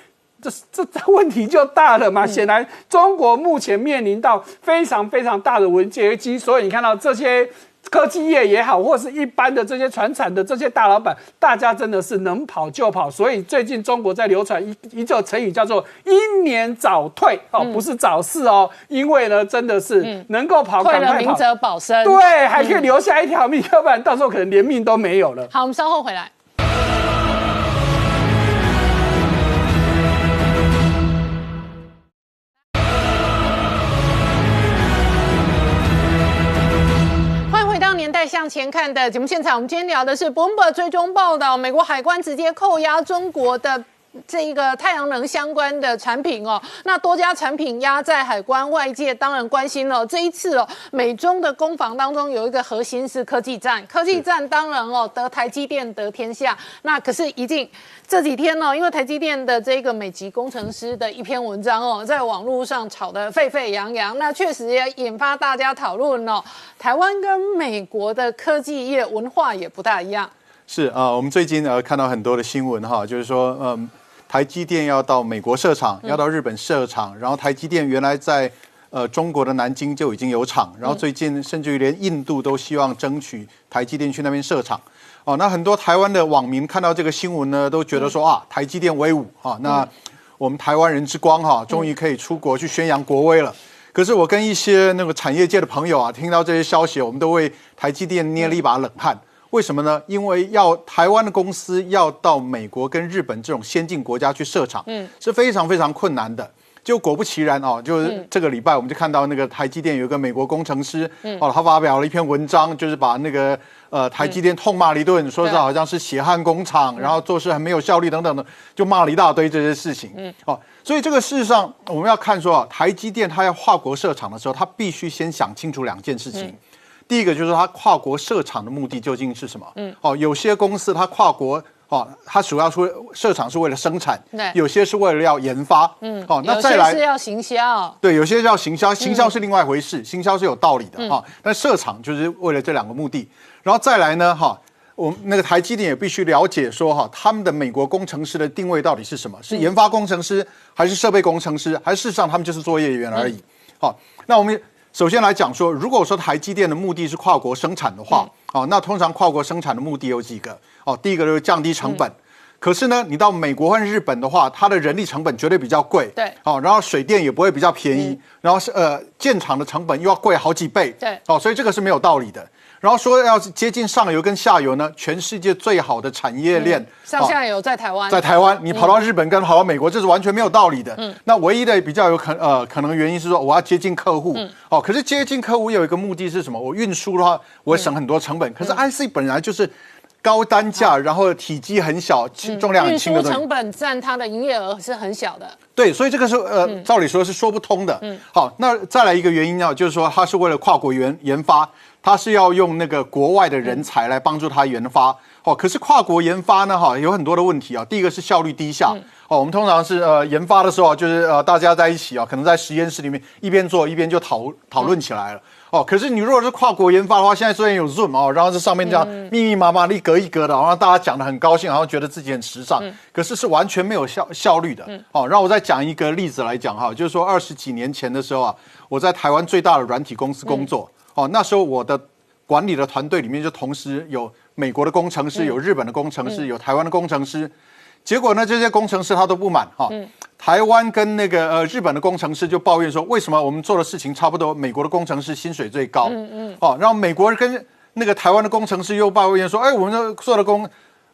这这这问题就大了嘛？显然中国目前面临到非常非常大的危机，所以你看到这些。科技业也好，或是一般的这些传产的这些大老板，大家真的是能跑就跑。所以最近中国在流传一一个成语叫做“英年早退”哦，不是早逝哦，因为呢真的是能够跑快跑，明哲保身。对，还可以留下一条命，要不然到时候可能连命都没有了。好，我们稍后回来。《年代向前看》的节目现场，我们今天聊的是 Bloomberg 追踪报道，美国海关直接扣押中国的。这一个太阳能相关的产品哦，那多家产品压在海关，外界当然关心了。这一次哦，美中的攻防当中有一个核心是科技战，科技战当然哦得台积电得天下。那可是一定这几天呢、因为台积电的这个美籍工程师的一篇文章哦，在网络上炒得沸沸扬扬，那确实也引发大家讨论哦。台湾跟美国的科技业文化也不大一样。是啊、我们最近呃看到很多的新闻哈，就是说，嗯，台积电要到美国设厂，要到日本设厂，然后台积电原来在呃中国的南京就已经有厂，然后最近甚至于连印度都希望争取台积电去那边设厂。哦，那很多台湾的网民看到这个新闻呢，都觉得说啊，台积电威武啊，那我们台湾人之光哈，终于可以出国去宣扬国威了。可是我跟一些那个产业界的朋友啊，听到这些消息，我们都为台积电捏了一把冷汗。为什么呢？因为要台湾的公司要到美国跟日本这种先进国家去设厂，嗯，是非常非常困难的。就果不其然哦，就是这个礼拜我们就看到那个台积电有一个美国工程师，哦，他发表了一篇文章，就是把那个呃台积电痛骂了一顿，说是好像是血汗工厂，然后做事很没有效率等等的，就骂了一大堆这些事情。嗯，哦，所以这个事实上我们要看说啊，台积电它要跨国设厂的时候，它必须先想清楚两件事情。第一个就是它跨国设厂的目的究竟是什么？嗯，哦，有些公司它跨国。哦，它主要是设厂是为了生产，对有些是为了要研发，嗯，哦，那有再来是要行销，对，有些要行销，行销是另外一回事，行销是有道理的哈、但设厂就是为了这两个目的，然后再来呢哈。我那个台积电也必须了解说哈，他们的美国工程师的定位到底是什么？是研发工程师，还是设备工程师，还是事实上他们就是作业员而已？好，那我们首先来讲说，如果说台积电的目的是跨国生产的话，哦，那通常跨国生产的目的有几个？哦，第一个就是降低成本。可是呢，你到美国或日本的话，它的人力成本绝对比较贵，对，哦，然后水电也不会比较便宜，然后是呃建厂的成本又要贵好几倍，对，哦，所以这个是没有道理的。然后说要是接近上游跟下游呢，全世界最好的产业链，上下游在台湾，在台湾，你跑到日本跟跑到美国，这是完全没有道理的。嗯，那唯一的比较有可呃可能原因是说我要接近客户，哦，可是接近客户有一个目的是什么？我运输的话，我省很多成本。可是 IC 本来就是高单价，然后体积很小，重量很轻的运输成本占它的营业额是很小的。对，所以这个是呃，照理说是说不通的。嗯，好，那再来一个原因呢，就是说它是为了跨国研研发。它是要用那个国外的人才来帮助他研发，哦，可是跨国研发呢，哈，有很多的问题啊。第一个是效率低下，哦，我们通常是呃研发的时候，就是呃大家在一起啊，可能在实验室里面一边做一边就讨讨论起来了，哦，可是你如果是跨国研发的话，现在虽然有 Zoom 哦，然后这上面这样密密麻麻一格一格的，然后大家讲的很高兴，然后觉得自己很时尚，可是是完全没有效效率的，哦，让我再讲一个例子来讲哈，就是说二十几年前的时候啊，我在台湾最大的软体公司工作。哦，那时候我的管理的团队里面就同时有美国的工程师，有日本的工程师，有台湾的工程师。结果呢，这些工程师他都不满哈。台湾跟那个呃日本的工程师就抱怨说，为什么我们做的事情差不多，美国的工程师薪水最高？嗯嗯。哦，然后美国跟那个台湾的工程师又抱怨说，哎，我们这做的工。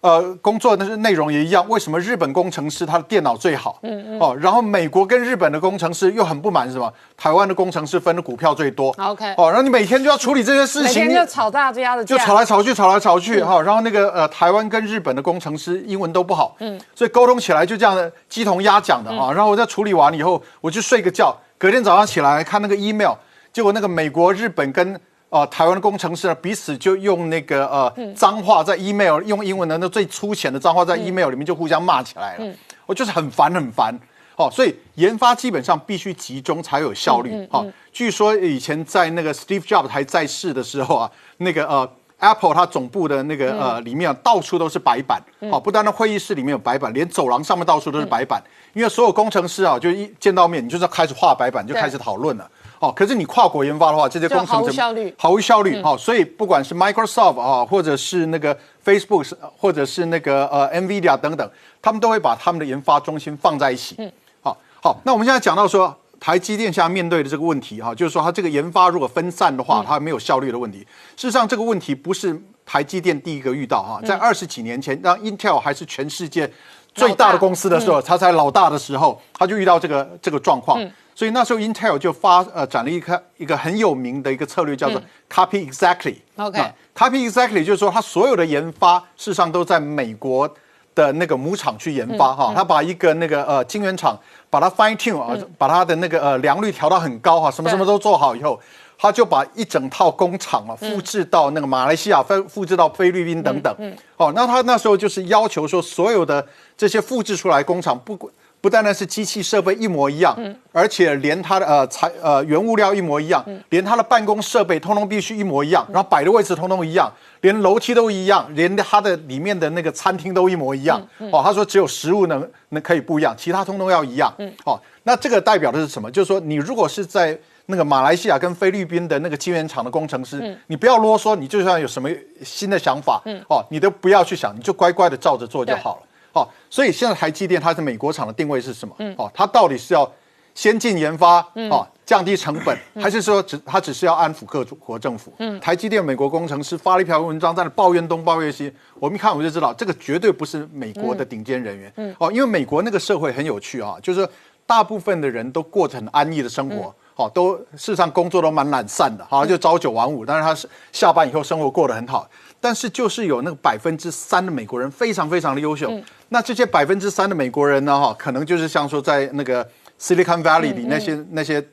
呃，工作的内容也一样。为什么日本工程师他的电脑最好？嗯嗯。哦，然后美国跟日本的工程师又很不满，什么？台湾的工程师分的股票最多。OK。哦，然后你每天就要处理这些事情，每天就吵大家的就吵来吵去，吵来吵去。哈，然后那个呃，台湾跟日本的工程师英文都不好。嗯。所以沟通起来就这样的鸡同鸭讲的啊。然后我在处理完以后，我去睡个觉，隔天早上起来看那个 email，结果那个美国、日本跟哦，台湾的工程师呢彼此就用那个呃脏话在 email 用英文的那最粗浅的脏话在 email 里面就互相骂起来了，我就是很烦很烦。哦，所以研发基本上必须集中才有效率。哦，据说以前在那个 Steve Jobs 还在世的时候啊，那个呃 Apple 它总部的那个呃里面到处都是白板。哦，不单单会议室里面有白板，连走廊上面到处都是白板。因为所有工程师啊，就一见到面，你就是要开始画白板，就开始讨论了。哦，可是你跨国研发的话，这些工程毫无效率，毫无效率。哦，所以不管是 Microsoft 啊，或者是那个 Facebook，或者是那个呃 Nvidia 等等，他们都会把他们的研发中心放在一起。嗯，好，好，那我们现在讲到说，台积电现在面对的这个问题哈，就是说它这个研发如果分散的话，它没有效率的问题。事实上，这个问题不是台积电第一个遇到哈，在二十几年前，当 Intel 还是全世界最大的公司的时候，它才老大的时候，它就遇到这个这个状况。所以那时候 Intel 就发呃展了一个一个很有名的一个策略，叫做 Copy Exactly。OK，Copy Exactly 就是说，它所有的研发事实上都在美国的那个母厂去研发哈。他把一个那个呃晶圆厂把它 fine tune 啊，把它的那个呃良率调到很高哈，什么什么都做好以后，他就把一整套工厂啊复制到那个马来西亚，复复制到菲律宾等等。哦，那他那时候就是要求说，所有的这些复制出来工厂不管。不单单是机器设备一模一样，而且连它的呃材呃原物料一模一样，连它的办公设备通通必须一模一样，然后摆的位置通通一样，连楼梯都一样，连它的里面的那个餐厅都一模一样。哦，他说只有食物能能可以不一样，其他通通要一样。哦，那这个代表的是什么？就是说你如果是在那个马来西亚跟菲律宾的那个晶圆厂的工程师，你不要啰嗦，你就算有什么新的想法，哦，你都不要去想，你就乖乖的照着做就好了。哦，所以现在台积电它是美国厂的定位是什么？嗯，哦，它到底是要先进研发，哦，降低成本，还是说只它只是要安抚各国政府？嗯，台积电美国工程师发了一篇文章，在那抱怨东抱怨西，我们一看我们就知道，这个绝对不是美国的顶尖人员。嗯，哦，因为美国那个社会很有趣啊，就是大部分的人都过着很安逸的生活，哦，都事实上工作都蛮懒散的，好像就朝九晚五，但是他是下班以后生活过得很好。但是就是有那个百分之三的美国人非常非常的优秀，那这些百分之三的美国人呢，哈，可能就是像说在那个 Silicon Valley 里那些那些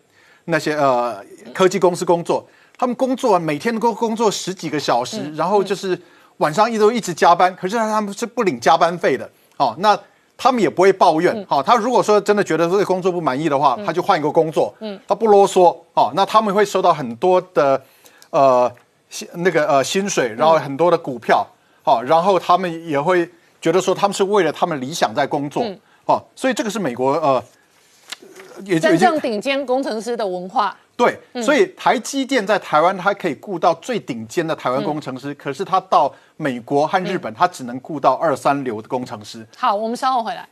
那些呃科技公司工作，他们工作每天都工作十几个小时，然后就是晚上一都一直加班，可是他们是不领加班费的，哦，那他们也不会抱怨，好，他如果说真的觉得这个工作不满意的话，他就换一个工作，嗯，他不啰嗦，哦，那他们会收到很多的呃。薪那个呃薪水，然后很多的股票，好，然后他们也会觉得说他们是为了他们理想在工作，哦，所以这个是美国呃，也真正顶尖工程师的文化。对，所以台积电在台湾，它可以雇到最顶尖的台湾工程师，可是它到美国和日本，它只能雇到二三流的工程师。好，我们稍后回来。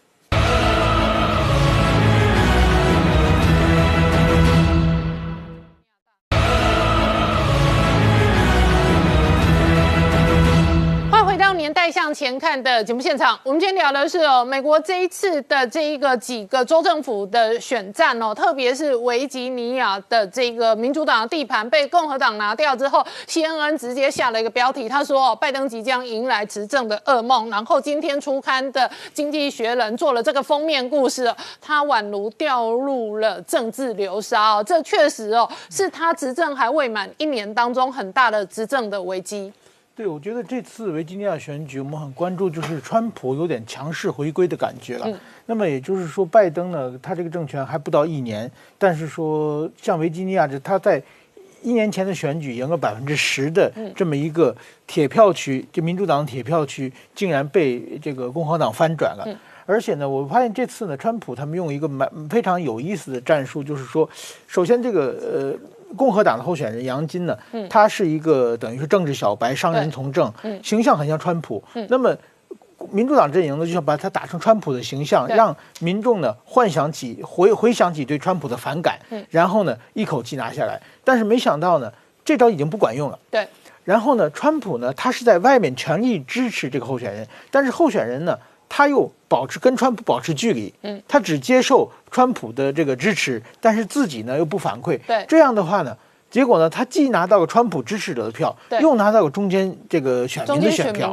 向前看的节目现场，我们今天聊的是哦，美国这一次的这一个几个州政府的选战哦，特别是维吉尼亚的这个民主党的地盘被共和党拿掉之后，CNN 直接下了一个标题，他说拜登即将迎来执政的噩梦。然后今天初刊的《经济学人》做了这个封面故事，他宛如掉入了政治流沙哦，这确实哦是他执政还未满一年当中很大的执政的危机。对，我觉得这次维吉尼亚选举，我们很关注，就是川普有点强势回归的感觉了。那么也就是说，拜登呢，他这个政权还不到一年，但是说像维吉尼亚，这他在一年前的选举赢了百分之十的这么一个铁票区，就民主党铁票区，竟然被这个共和党翻转了。而且呢，我发现这次呢，川普他们用一个蛮非常有意思的战术，就是说，首先这个呃。共和党的候选人杨金呢，他是一个等于是政治小白，商人从政，形象很像川普。那么，民主党阵营呢，就想把他打成川普的形象，让民众呢幻想起回回想起对川普的反感，然后呢一口气拿下来。但是没想到呢，这招已经不管用了。对。然后呢，川普呢，他是在外面全力支持这个候选人，但是候选人呢。他又保持跟川普保持距离，嗯，他只接受川普的这个支持，但是自己呢又不反馈，对，这样的话呢，结果呢，他既拿到了川普支持者的票，又拿到了中间这个选民的选票，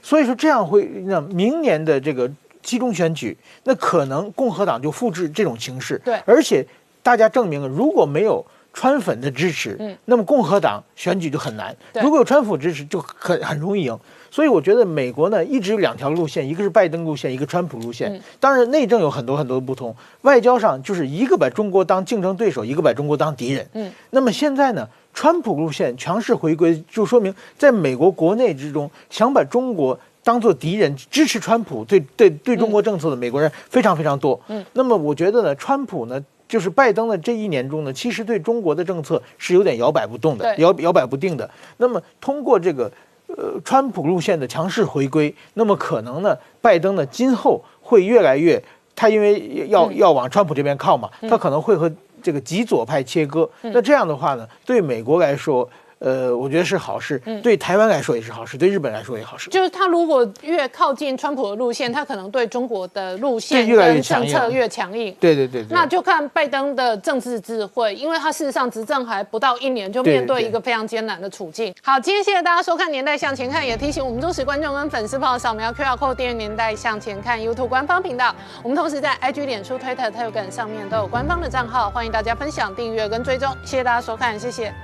所以说这样会让明年的这个期中选举，那可能共和党就复制这种形式，对，而且大家证明了，如果没有川粉的支持，嗯，那么共和党选举就很难，如果有川普支持，就很很容易赢。所以我觉得美国呢一直有两条路线，一个是拜登路线，一个川普路线。当然内政有很多很多的不同，外交上就是一个把中国当竞争对手，一个把中国当敌人。嗯，那么现在呢，川普路线强势回归，就说明在美国国内之中想把中国当做敌人，支持川普对对对中国政策的美国人非常非常多。嗯，那么我觉得呢，川普呢就是拜登的这一年中呢，其实对中国的政策是有点摇摆不动的，摇摇摆不定的。那么通过这个。呃，川普路线的强势回归，那么可能呢，拜登呢今后会越来越，他因为要要往川普这边靠嘛，他可能会和这个极左派切割。那这样的话呢，对美国来说。呃，我觉得是好事，对台湾来说也是好事，对日本来说也好事。就是他如果越靠近川普的路线，他可能对中国的路线跟政策越强硬。对对对。那就看拜登的政治智慧，因为他事实上执政还不到一年，就面对一个非常艰难的处境。好，今天谢谢大家收看《年代向前看》，也提醒我们忠实观众跟粉丝朋友扫描 QR Code 订阅《年代向前看》YouTube 官方频道。我们同时在 IG、脸书、Twitter、Telegram 上面都有官方的账号，欢迎大家分享、订阅跟追踪。谢谢大家收看，谢谢。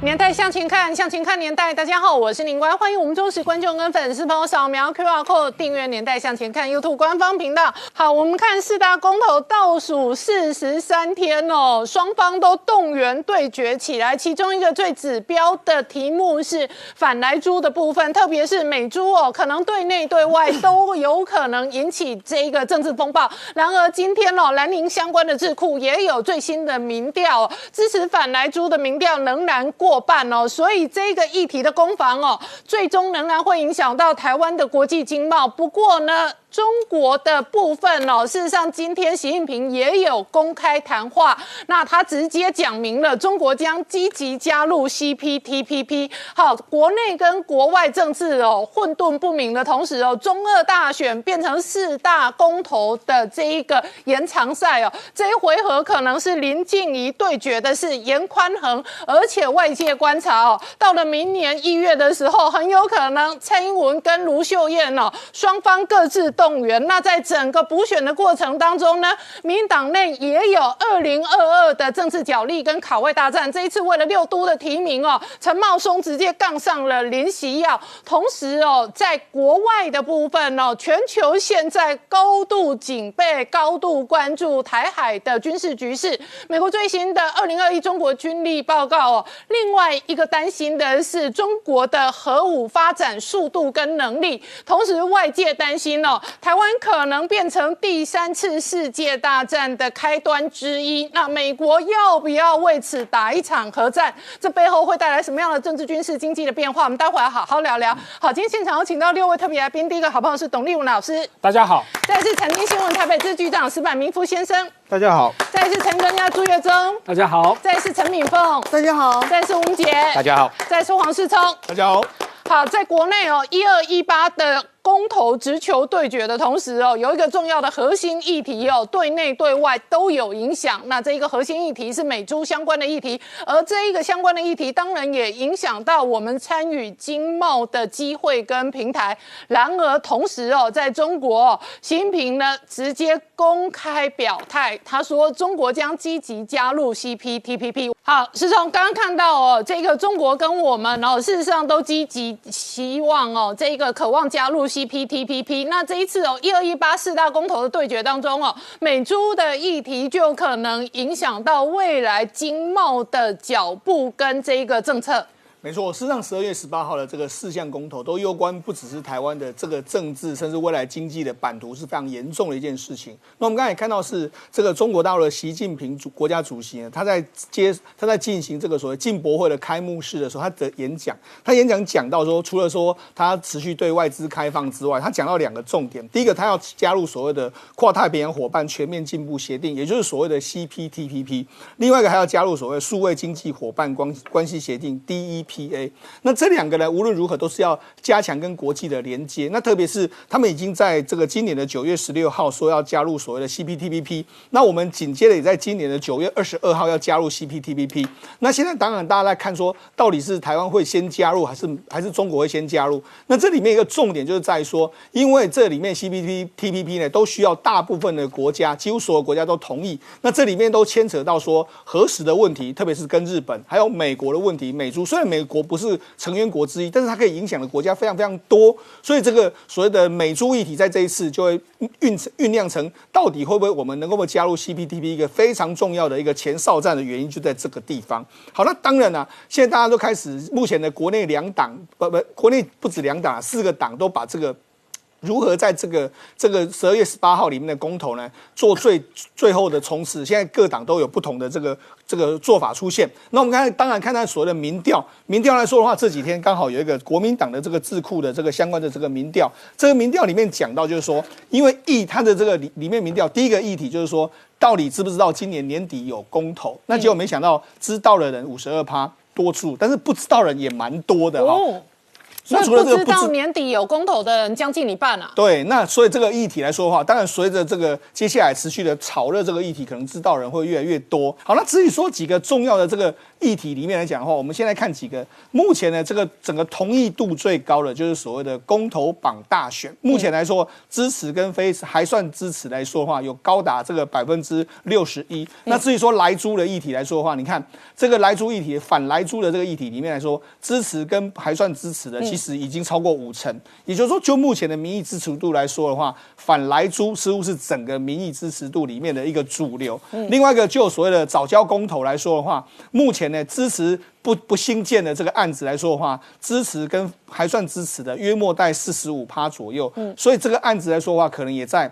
年代向前看，向前看年代。大家好，我是宁官，欢迎我们忠实观众跟粉丝朋友扫描 QR Code 订阅《年代向前看》YouTube 官方频道。好，我们看四大公投倒数四十三天哦，双方都动员对决起来。其中一个最指标的题目是反来猪的部分，特别是美猪哦，可能对内对外都有可能引起这一个政治风暴。然而今天哦，南宁相关的智库也有最新的民调，支持反来猪的民调仍然过。过半哦，所以这个议题的攻防哦，最终仍然会影响到台湾的国际经贸。不过呢，中国的部分哦，事实上今天习近平也有公开谈话，那他直接讲明了中国将积极加入 CPTPP。好，国内跟国外政治哦混沌不明的同时哦，中二大选变成四大公投的这一个延长赛哦，这一回合可能是林静怡对决的是严宽恒，而且外界观察哦，到了明年一月的时候，很有可能蔡英文跟卢秀燕哦双方各自动员。那在整个补选的过程当中呢，民党内也有二零二二的政治角力跟考位大战。这一次为了六都的提名哦，陈茂松直接杠上了林习耀。同时哦，在国外的部分哦，全球现在高度警备、高度关注台海的军事局势。美国最新的二零二一中国军力报告哦，另外一个担心的是中国的核武发展速度跟能力。同时，外界担心哦，台湾可能变成第三次世界大战的开端之一。那美国要不要为此打一场核战？这背后会带来什么样的政治、军事、经济的变化？我们待会儿好好聊聊。好，今天现场有请到六位特别来宾，第一个好朋友是董立文老师，大家好。再来是财经新闻台北支局长石板明夫先生，大家好。再来是陈根家朱月忠，大家好。再来是陈敏凤，大家好。再来是吴杰，大家好。再来是黄世聪，大家好。好，在国内哦，一二一八的。公投直球对决的同时哦，有一个重要的核心议题哦，对内对外都有影响。那这一个核心议题是美珠相关的议题，而这一个相关的议题当然也影响到我们参与经贸的机会跟平台。然而同时哦，在中国，习近平呢直接公开表态，他说中国将积极加入 CPTPP。好，是从刚刚看到哦，这个中国跟我们哦，事实上都积极希望哦，这一个渴望加入。CPTPP，那这一次哦，一二一八四大公投的对决当中哦，美珠的议题就可能影响到未来经贸的脚步跟这一个政策。没错，事实上十二月十八号的这个四项公投都攸关不只是台湾的这个政治，甚至未来经济的版图是非常严重的一件事情。那我们刚才也看到是这个中国大陆的习近平主国家主席呢，他在接他在进行这个所谓进博会的开幕式的时候，他的演讲，他演讲讲到说，除了说他持续对外资开放之外，他讲到两个重点，第一个他要加入所谓的跨太平洋伙伴全面进步协定，也就是所谓的 CPTPP，另外一个还要加入所谓数位经济伙伴关关系协定 DE。P A，那这两个呢，无论如何都是要加强跟国际的连接。那特别是他们已经在这个今年的九月十六号说要加入所谓的 C P T P P。那我们紧接着也在今年的九月二十二号要加入 C P T P P。那现在当然大家在看说，到底是台湾会先加入，还是还是中国会先加入？那这里面一个重点就是在说，因为这里面 C P T P P 呢，都需要大部分的国家，几乎所有国家都同意。那这里面都牵扯到说核实的问题，特别是跟日本还有美国的问题。美珠虽然美美国不是成员国之一，但是它可以影响的国家非常非常多，所以这个所谓的美珠议题在这一次就会酝酝酿成，到底会不会我们能够加入 CPTP 一个非常重要的一个前哨战的原因就在这个地方。好，那当然了，现在大家都开始，目前的国内两党不不，国内不止两党，四个党都把这个。如何在这个这个十二月十八号里面的公投呢，做最最后的冲刺？现在各党都有不同的这个这个做法出现。那我们刚才当然看到所谓的民调，民调来说的话，这几天刚好有一个国民党的这个智库的这个相关的这个民调，这个民调里面讲到就是说，因为议它的这个里里面民调第一个议题就是说，到底知不知道今年年底有公投？那结果没想到知道的人五十二趴多数，但是不知道人也蛮多的哈。那除了这个，不知道年底有公投的人将近一半啊。对，那所以这个议题来说的话，当然随着这个接下来持续的炒热这个议题，可能知道人会越来越多。好，那至于说几个重要的这个。议题里面来讲的话，我们先来看几个。目前呢，这个整个同意度最高的就是所谓的公投榜大选。目前来说，支持跟非还算支持来说的话，有高达这个百分之六十一。那至于说莱猪的议题来说的话，你看这个莱猪议题反莱猪的这个议题里面来说，支持跟还算支持的，其实已经超过五成。也就是说，就目前的民意支持度来说的话，反莱猪似乎是整个民意支持度里面的一个主流。另外一个就所谓的早教公投来说的话，目前。支持不不新建的这个案子来说的话，支持跟还算支持的约莫在四十五趴左右，嗯，所以这个案子来说的话，可能也在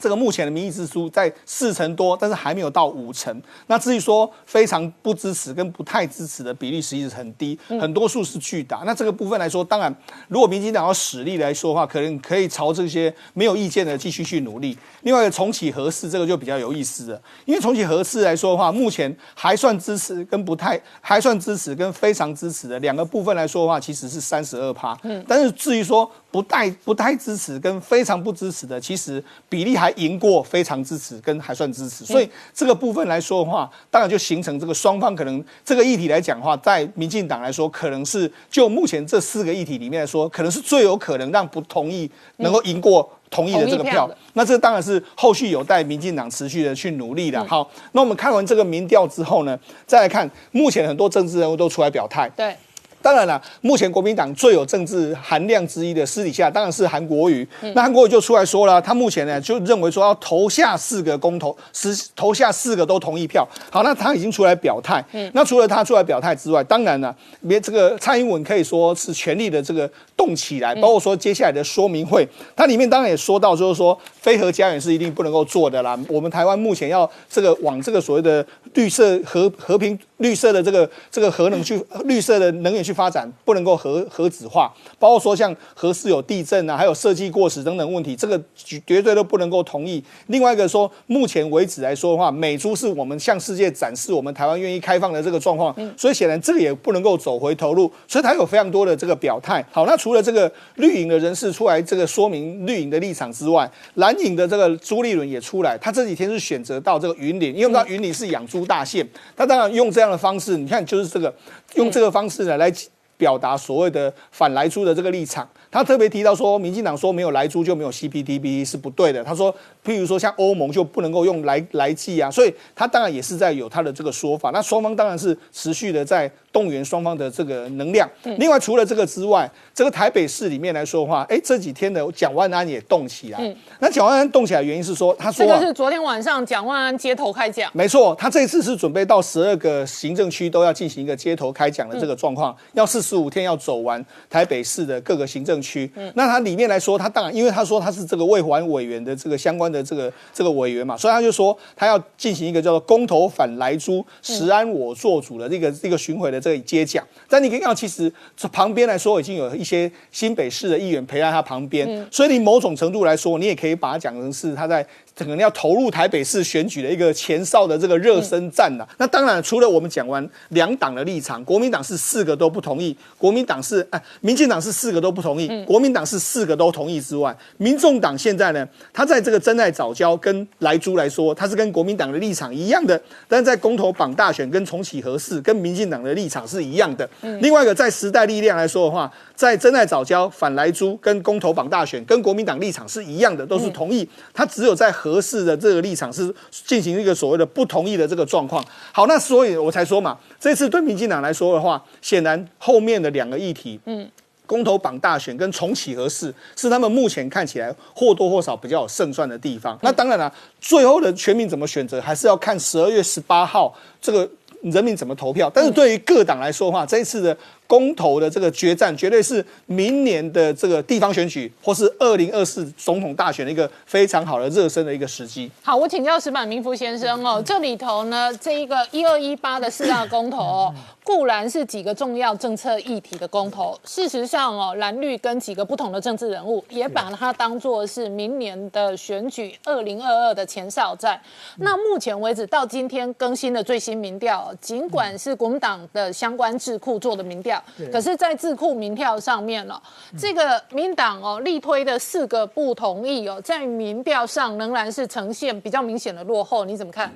这个目前的民意支出在四成多，但是还没有到五成。那至于说非常不支持跟不太支持的比例，实际是很低，很多数是巨大。那这个部分来说，当然如果民进党要实力来说的话，可能可以朝这些没有意见的继续去努力。另外一个重启核四，这个就比较有意思了，因为重启核四来说的话，目前还算支持跟不太还算支持跟非常支持的两个部分来说的话，其实是三十二趴。嗯，但是至于说不太不太支持跟非常不支持的，其实比例还赢过非常支持跟还算支持，所以这个部分来说的话，当然就形成这个双方可能这个议题来讲的话，在民进党来说，可能是就目前这四个议题里面来说，可能是最有可能让不同意能够赢过。同意的这个票，那这当然是后续有待民进党持续的去努力的。好，那我们看完这个民调之后呢，再来看目前很多政治人物都出来表态。对。当然了，目前国民党最有政治含量之一的私底下当然是韩国瑜。那韩国瑜就出来说了，他目前呢就认为说要投下四个公投，十投下四个都同意票。好，那他已经出来表态。那除了他出来表态之外，当然呢，别这个蔡英文可以说是全力的这个动起来，包括说接下来的说明会，它里面当然也说到，就是说非核家园是一定不能够做的啦。我们台湾目前要这个往这个所谓的绿色和和平。绿色的这个这个核能去绿色的能源去发展，不能够核核子化，包括说像核四有地震啊，还有设计过时等等问题，这个绝绝对都不能够同意。另外一个说，目前为止来说的话，美珠是我们向世界展示我们台湾愿意开放的这个状况，所以显然这个也不能够走回头路，所以他有非常多的这个表态。好，那除了这个绿营的人士出来这个说明绿营的立场之外，蓝营的这个朱立伦也出来，他这几天是选择到这个云林，因为我们知道云林是养猪大县，他当然用这样。的方式，你看，就是这个，用这个方式呢来表达所谓的反来猪的这个立场。他特别提到说，民进党说没有来猪就没有 CPTP 是不对的。他说，譬如说像欧盟就不能够用来来剂啊，所以他当然也是在有他的这个说法。那双方当然是持续的在动员双方的这个能量。另外，除了这个之外，这个台北市里面来说的话，哎，这几天的蒋万安也动起来。那蒋万安动起来原因是说，他说这个是昨天晚上蒋万安街头开讲。没错，他这次是准备到十二个行政区都要进行一个街头开讲的这个状况，要四十五天要走完台北市的各个行政。区，嗯那他里面来说，他当然，因为他说他是这个卫环委员的这个相关的这个这个委员嘛，所以他就说他要进行一个叫做公投反莱猪，食安我做主的这个这个巡回的这个接讲。但你可以看到，其实这旁边来说已经有一些新北市的议员陪在他旁边，所以你某种程度来说，你也可以把它讲成是他在。可能要投入台北市选举的一个前哨的这个热身战呐。那当然，除了我们讲完两党的立场，国民党是四个都不同意，国民党是哎，民进党是四个都不同意，国民党是四个都同意之外，民众党现在呢，他在这个真爱早教跟莱猪来说，他是跟国民党的立场一样的，但是在公投榜大选跟重启合适跟民进党的立场是一样的。另外一个在时代力量来说的话，在真爱早教反莱猪跟公投榜大选跟国民党立场是一样的，都是同意。他只有在合适的这个立场是进行一个所谓的不同意的这个状况。好，那所以我才说嘛，这次对民进党来说的话，显然后面的两个议题，嗯，公投榜大选跟重启合适，是他们目前看起来或多或少比较有胜算的地方。那当然了，最后的全民怎么选择，还是要看十二月十八号这个人民怎么投票。但是对于各党来说的话，这一次的。公投的这个决战，绝对是明年的这个地方选举，或是二零二四总统大选的一个非常好的热身的一个时机。好，我请教石板明夫先生哦，这里头呢，这一个一二一八的四大公投，哦 固然是几个重要政策议题的公投，事实上哦，蓝绿跟几个不同的政治人物也把它当做是明年的选举二零二二的前哨战。那目前为止到今天更新的最新民调，尽管是国民党的相关智库做的民调。可是，在智库民调上面了，这个民党哦力推的四个不同意哦，在民调上仍然是呈现比较明显的落后，你怎么看？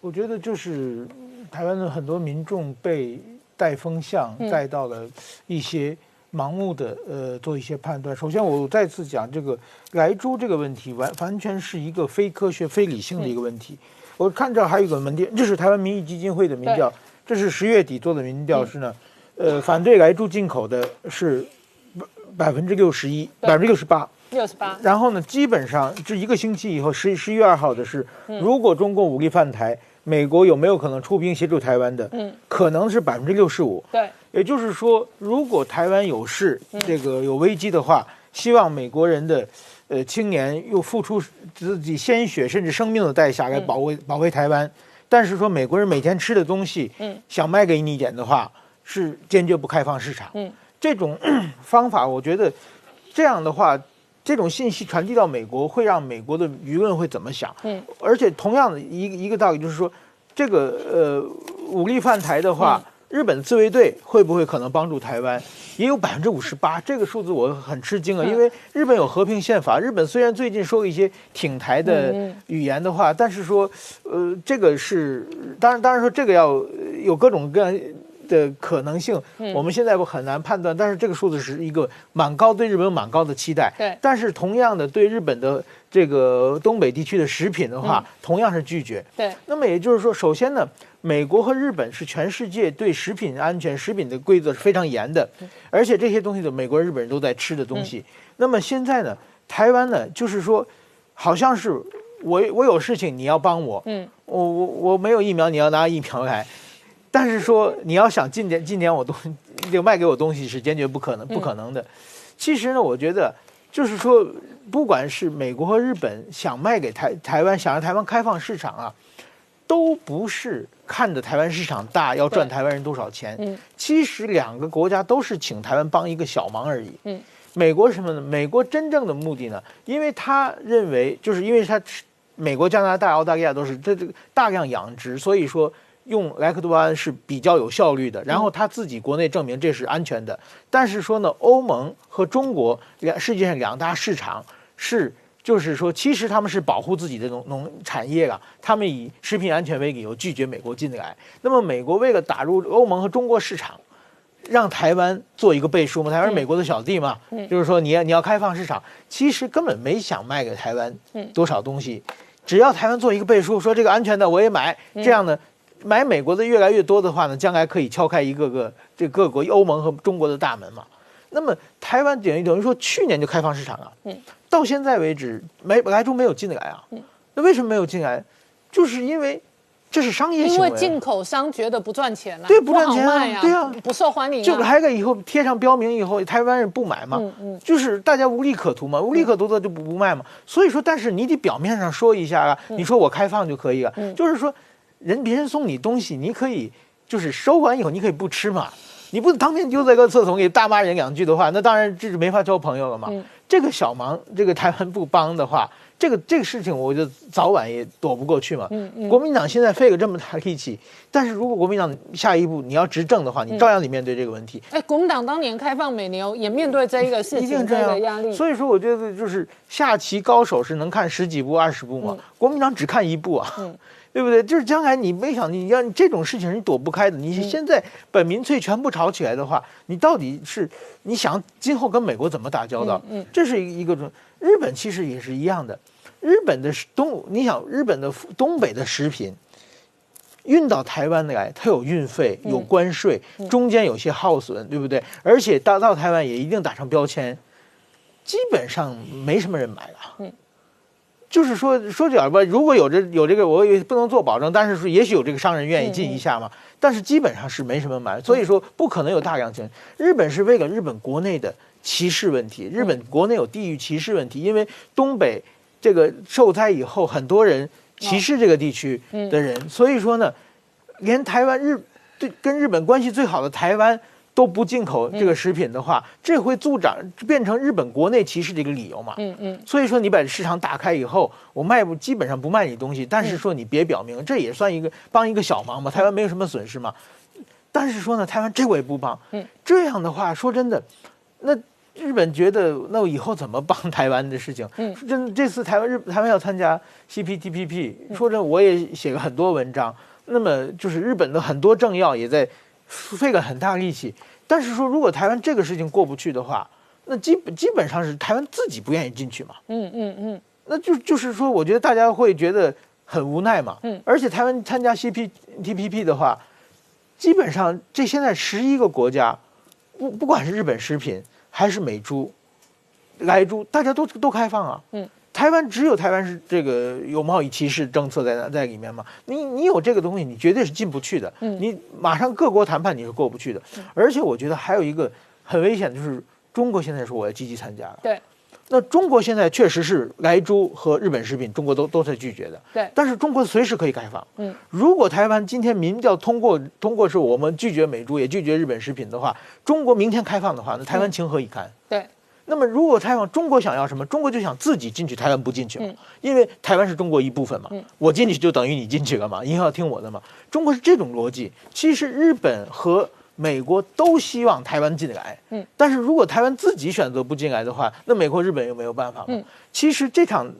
我觉得就是台湾的很多民众被带风向带到了一些盲目的呃做一些判断。首先，我再次讲这个莱猪这个问题，完完全是一个非科学、非理性的一个问题。我看这还有一个门店，这是台湾民意基金会的民调，这是十月底做的民调，是呢。呃，反对来猪进口的是百分之六十一，百分之六十八，六十八。然后呢，基本上这一个星期以后，十十一月二号的是，如果中共武力犯台，美国有没有可能出兵协助台湾的？嗯，可能是百分之六十五。对，也就是说，如果台湾有事，这个有危机的话，希望美国人的呃青年又付出自己鲜血甚至生命的代价来保卫保卫台湾，但是说美国人每天吃的东西，嗯，想卖给你一点的话，是坚决不开放市场。嗯，这种 方法，我觉得这样的话。这种信息传递到美国，会让美国的舆论会怎么想？嗯，而且同样的一一个道理就是说，这个呃武力犯台的话，日本自卫队会不会可能帮助台湾？也有百分之五十八，这个数字我很吃惊啊！因为日本有和平宪法，日本虽然最近说一些挺台的语言的话，但是说呃这个是当然当然说这个要有各种各样。的可能性，我们现在不很难判断，但是这个数字是一个蛮高，对日本蛮高的期待。对，但是同样的，对日本的这个东北地区的食品的话，同样是拒绝。对，那么也就是说，首先呢，美国和日本是全世界对食品安全、食品的规则是非常严的，而且这些东西的美国、日本人都在吃的东西。那么现在呢，台湾呢，就是说，好像是我我有事情你要帮我，嗯，我我我没有疫苗，你要拿疫苗来。但是说你要想进点进点我东就卖给我东西是坚决不可能不可能的。其实呢，我觉得就是说，不管是美国和日本想卖给台台湾，想让台湾开放市场啊，都不是看着台湾市场大要赚台湾人多少钱。嗯，其实两个国家都是请台湾帮一个小忙而已。嗯，美国什么呢？美国真正的目的呢？因为他认为，就是因为他美国、加拿大、澳大利亚都是这这个大量养殖，所以说。用莱克多巴胺是比较有效率的，然后他自己国内证明这是安全的。但是说呢，欧盟和中国两世界上两大市场是，就是说，其实他们是保护自己的农农产业啊，他们以食品安全为理由拒绝美国进来。那么美国为了打入欧盟和中国市场，让台湾做一个背书嘛，台湾是美国的小弟嘛，就是说你要你要开放市场，其实根本没想卖给台湾多少东西，只要台湾做一个背书，说这个安全的我也买，这样呢。买美国的越来越多的话呢，将来可以敲开一个个这各国欧盟和中国的大门嘛。那么台湾等于等于说去年就开放市场了，嗯，到现在为止没来猪没有进来啊，嗯，那为什么没有进来？就是因为这是商业行为，因为进口商觉得不赚钱了，对，不赚钱啊，对啊，不受欢迎，就来个以后贴上标明以后，台湾人不买嘛，嗯嗯，就是大家无利可图嘛，无利可图的就不不卖嘛。所以说，但是你得表面上说一下啊，你说我开放就可以了，就是说。人别人送你东西，你可以就是收完以后，你可以不吃嘛。你不当面丢在个厕所里大骂人两句的话，那当然这是没法交朋友了嘛。这个小忙，这个台湾不帮的话，这个这个事情，我就早晚也躲不过去嘛。国民党现在费了这么大力气，但是如果国民党下一步你要执政的话，你照样得面对这个问题。哎，国民党当年开放美牛也面对这一个事情，这个压力。所以说，我觉得就是下棋高手是能看十几步、二十步嘛，国民党只看一步啊。对不对？就是将来你没想你要这种事情你躲不开的。你现在把民粹全部炒起来的话，你到底是你想今后跟美国怎么打交道？嗯，这是一个种。日本其实也是一样的。日本的东，你想日本的东北的食品运到台湾来，它有运费、有关税，中间有些耗损，对不对？而且到到台湾也一定打上标签，基本上没什么人买了。嗯。就是说说点吧，如果有这有这个，我也不能做保证，但是说也许有这个商人愿意进一下嘛。但是基本上是没什么买，所以说不可能有大量钱。日本是为了日本国内的歧视问题，日本国内有地域歧视问题，因为东北这个受灾以后，很多人歧视这个地区的人，所以说呢，连台湾日对跟日本关系最好的台湾。都不进口这个食品的话，这会助长变成日本国内歧视的一个理由嘛？嗯嗯。所以说你把市场打开以后，我卖不基本上不卖你东西，但是说你别表明，这也算一个帮一个小忙嘛。台湾没有什么损失嘛。但是说呢，台湾这我也不帮。嗯。这样的话，说真的，那日本觉得那我以后怎么帮 台湾的事情？嗯。真这次台湾日台湾要参加 CPTPP，说真我也写了很多文章。那么就是日本的很多政要也在费了很大力气。但是说，如果台湾这个事情过不去的话，那基本基本上是台湾自己不愿意进去嘛。嗯嗯嗯，那就就是说，我觉得大家会觉得很无奈嘛。嗯，而且台湾参加 CPTPP 的话，基本上这现在十一个国家，不不管是日本食品还是美猪、来猪，大家都都开放啊。嗯。台湾只有台湾是这个有贸易歧视政策在在里面嘛？你你有这个东西，你绝对是进不去的。嗯，你马上各国谈判你是过不去的。而且我觉得还有一个很危险的就是，中国现在说我要积极参加了。对，那中国现在确实是莱猪和日本食品，中国都都在拒绝的。对但是中国随时可以开放。嗯，如果台湾今天民调通过通过是我们拒绝美猪，也拒绝日本食品的话，中国明天开放的话，那台湾情何以堪？对，那么如果台湾，中国想要什么？中国就想自己进去，台湾不进去嘛，因为台湾是中国一部分嘛，我进去就等于你进去了嘛，以后要听我的嘛。中国是这种逻辑。其实日本和美国都希望台湾进来，嗯，但是如果台湾自己选择不进来的话，那美国、日本又没有办法嘛。其实这场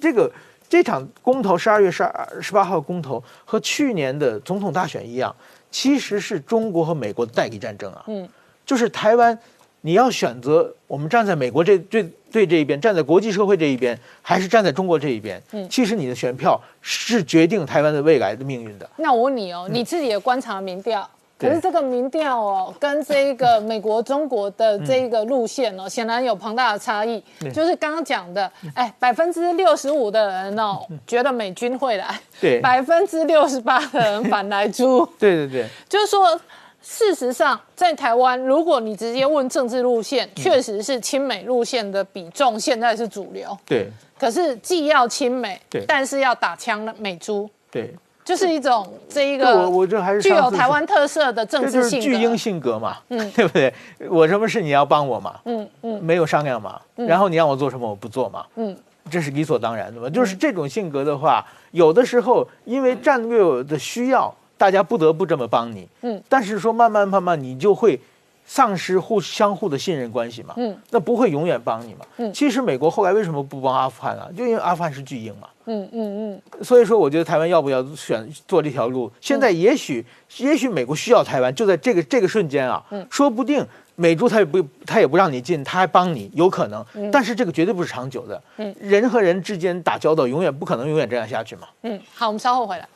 这个这场公投，十二月十二十八号公投和去年的总统大选一样，其实是中国和美国的代理战争啊。嗯，就是台湾，你要选择我们站在美国这对对这一边，站在国际社会这一边，还是站在中国这一边？嗯，其实你的选票是决定台湾的未来的命运的。那我问你哦，你自己也观察民调，可是这个民调哦，跟这个美国、中国的这个路线哦，显然有庞大的差异。就是刚刚讲的，哎，百分之六十五的人哦，觉得美军会来，对百分之六十八的人反来猪。对对对，就是说，事实上，在台湾，如果你直接问政治路线，嗯确实是亲美路线的比重现在是主流。对可是既要亲美对，但是要打枪的美猪，对，就是一种这一对个我我这还是具有台湾特色的政治性巨婴。性格嘛，嗯，对不对？我什么事你要帮我嘛，嗯嗯，没有商量嘛，然后你让我做什么我不做嘛，嗯，这是理所当然的嘛。就是这种性格的话，有的时候因为战略的需要，大家不得不这么帮你，嗯，但是说慢慢慢慢你就会。丧失互相互的信任关系嘛，嗯，那不会永远帮你嘛，嗯，其实美国后来为什么不帮阿富汗啊？就因为阿富汗是巨婴嘛，嗯嗯嗯，所以说，我觉得台湾要不要选做这条路？现在也许，也许美国需要台湾，就在这个这个瞬间啊，说不定美猪他也不他也不让你进，他还帮你，有可能。但是这个绝对不是长久的。人和人之间打交道，永远不可能永远这样下去嘛。嗯，好，我们稍后回来。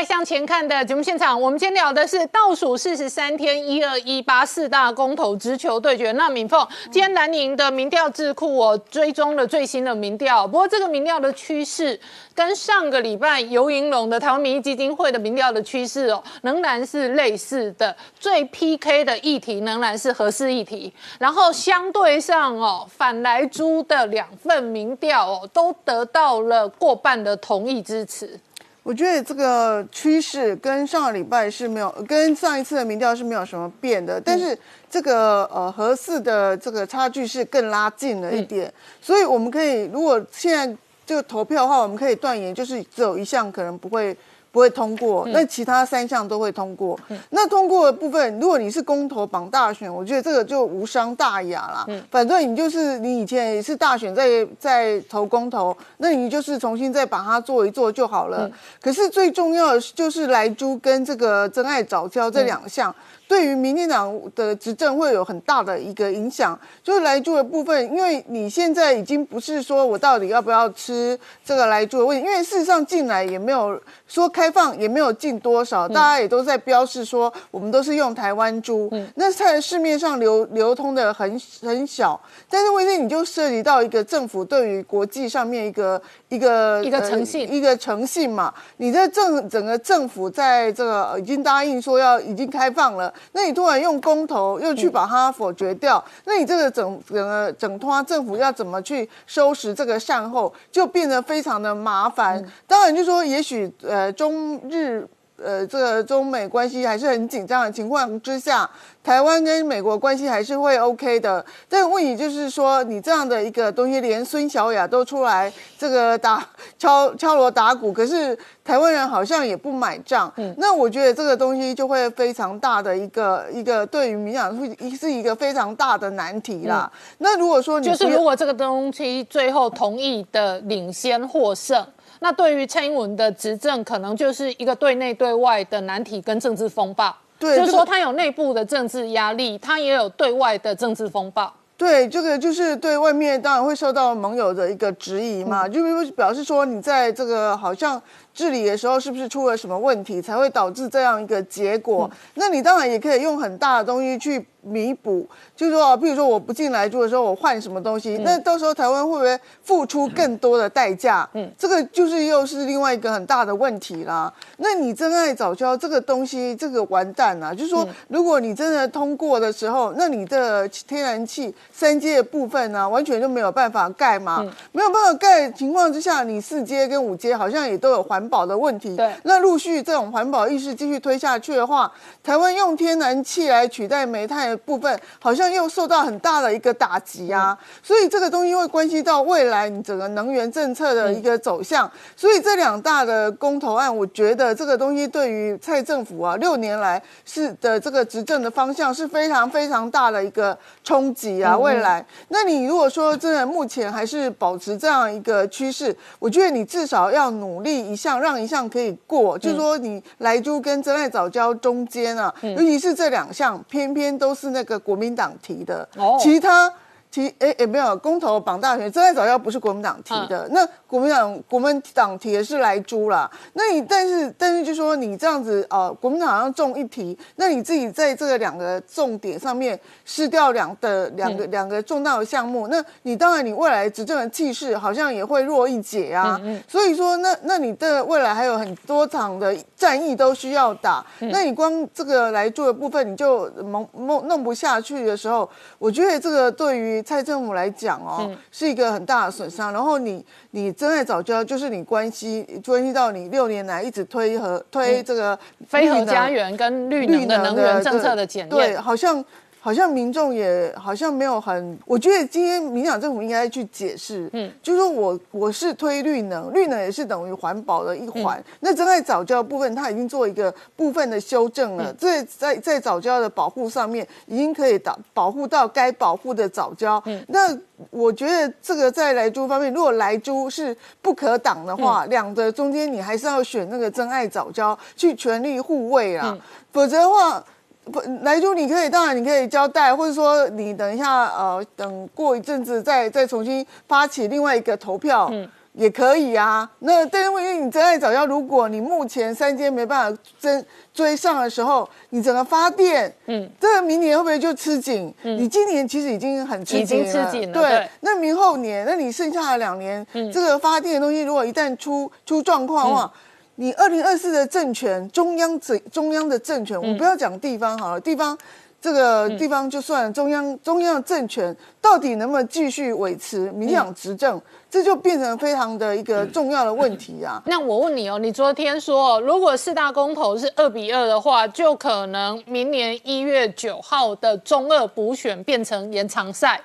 欢迎回到《年代向前看》的节目现场，我们今天聊的是倒数四十三天一二一八四大公投直球对决。那敏凤，今天南宁的民调智库我追踪了最新的民调，不过这个民调的趋势跟上个礼拜游银龙的台湾民意基金会的民调的趋势哦，仍然是类似的。最 PK 的议题仍然是合适议题，然后相对上哦，反莱猪的两份民调哦，都得到了过半的同意支持。我觉得这个趋势跟上个礼拜是没有，跟上一次的民调是没有什么变的，但是这个呃合适的这个差距是更拉近了一点，所以我们可以如果现在这个投票的话，我们可以断言就是只有一项可能不会。不会通过，那其他三项都会通过。那通过的部分，如果你是公投绑大选，我觉得这个就无伤大雅啦。反正你就是你以前也是大选在在投公投，那你就是重新再把它做一做就好了。可是最重要的就是莱猪跟这个真爱早教这两项。对于民进党的执政会有很大的一个影响，就是莱猪的部分，因为你现在已经不是说我到底要不要吃这个莱猪的问题，因为事实上进来也没有说开放，也没有进多少，大家也都在标示说我们都是用台湾猪，那在市面上流流通的很很小，但是问题你就涉及到一个政府对于国际上面一个一个一个诚信呃一个诚信嘛，你的政整个政府在这个已经答应说要已经开放了。那你突然用公投又去把它否决掉，那你这个整整个整拖政府要怎么去收拾这个善后，就变得非常的麻烦。当然就说，也许呃中日。呃，这个中美关系还是很紧张的情况之下，台湾跟美国关系还是会 OK 的。但问题就是说，你这样的一个东西，连孙小雅都出来这个打敲敲锣打鼓，可是台湾人好像也不买账。嗯，那我觉得这个东西就会非常大的一个一个对于民党会是一个非常大的难题啦。那如果说你就是如果这个东西最后同意的领先获胜，那对于蔡英文的执政，可能就是一个对内对外的难题跟政治风暴。对就是说他有内部的政治压力，他也有对外的政治风暴。对，这个就是对外面当然会受到盟友的一个质疑嘛，就比如表示说你在这个好像治理的时候是不是出了什么问题，才会导致这样一个结果？那你当然也可以用很大的东西去弥补，就是说，比如说我不进来住的时候，我换什么东西，那到时候台湾会不会付出更多的代价？嗯，这个就是又是另外一个很大的问题啦。那你真爱早教这个东西，这个完蛋了。就是说，如果你真的通过的时候，那你的天然气三阶的部分呢，完全就没有办法盖嘛，没有办法盖情况之下，你四阶跟五阶好像也都有环保的问题。对，那陆续这种环保意识继续推下去的话，台湾用天然气来取代煤炭的部分，好像又受到很大的一个打击啊。所以这个东西会关系到未来你整个能源政策的一个走向。所以这两大的公投案，我觉得这个东西对于蔡政府啊六年来是的这个执政的方向是非常非常大的一个冲击啊。未来，那你如果说真的目前还是保持这样一个趋势，我觉得你至少要努力一项让一项可以过，就是说你莱猪跟真爱早教中间啊，尤其是这两项，偏偏都是那个国民党提的，其他。提诶也没有公投绑大选，真爱早教不是国民党提的，那国民党国民党提的是来猪啦。那你但是但是就说你这样子啊，国民党好像中一提，那你自己在这个两个重点上面失掉两的两个两个重大的项目，那你当然你未来执政的气势好像也会弱一截啊。所以说那那你的未来还有很多场的战役都需要打，那你光这个来做的部分你就蒙蒙弄不下去的时候，我觉得这个对于蔡政府来讲哦，是一个很大的损伤。然后你你真爱早教，就是你关系关系到你六年来一直推和推这个非核家园跟绿能的能源政策的检验，对，好像。好像民众也好像没有很，我觉得今天民党政府应该去解释，嗯，就是说我我是推绿能，绿能也是等于环保的一环。那真爱早教部分，它已经做一个部分的修正了，在在在早教的保护上面，已经可以保保护到该保护的早教。那我觉得这个在来猪方面，如果来猪是不可挡的话，两者中间你还是要选那个真爱早教去全力护卫啊，否则的话。不，来猪你可以，当然你可以交代，或者说你等一下，呃，等过一阵子再再重新发起另外一个投票，嗯，也可以啊。那但是因为你真爱早教，如果你目前三阶没办法追追上的时候，你整个发电，嗯，这个明年会不会就吃紧？嗯，你今年其实已经很吃紧了，对。那明后年，那你剩下的两年，这个发电的东西如果一旦出出状况的话。你二零二四的政权，中央政中央的政权，我不要讲地方好了，地方这个地方就算中央中央的政权，到底能不能继续维持民党执政，这就变成非常的一个重要的问题啊。那我问你哦，你昨天说，如果四大公投是二比二的话，就可能明年一月九号的中二补选变成延长赛。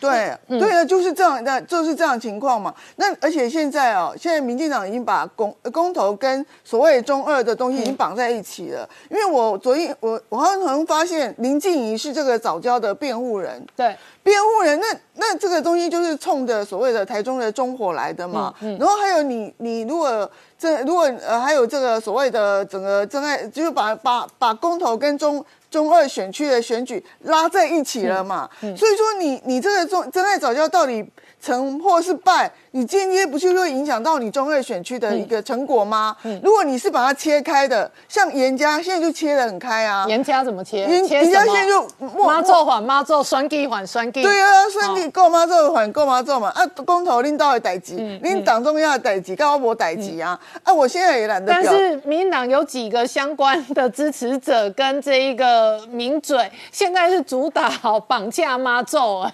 对，对啊，就是这样，那就是这样情况嘛。那而且现在哦，现在民进党已经把公公投跟所谓中二的东西已经绑在一起了。因为我昨天我我好像发现林静怡是这个早教的辩护人，对，辩护人，那那这个东西就是冲着所谓的台中的中火来的嘛。然后还有你你如果这如果呃还有这个所谓的整个真爱，就是把把把公投跟中。中二选区的选举拉在一起了嘛？所以说你你这个中真爱早教到底成或是败？你间接不就会影响到你中二选区的一个成果吗？如果你是把它切开的，像严家现在就切的很开啊。严家怎么切？严严家现在就妈做缓妈做双 G 缓双 G。对啊，双 G 够妈做缓够妈做嘛？啊，公投拎到的代级，拎党中央的代级，高我代级啊！啊，我现在也懒得。但是民进党有几个相关的支持者跟这一个名嘴，现在是主打好绑架妈做哎。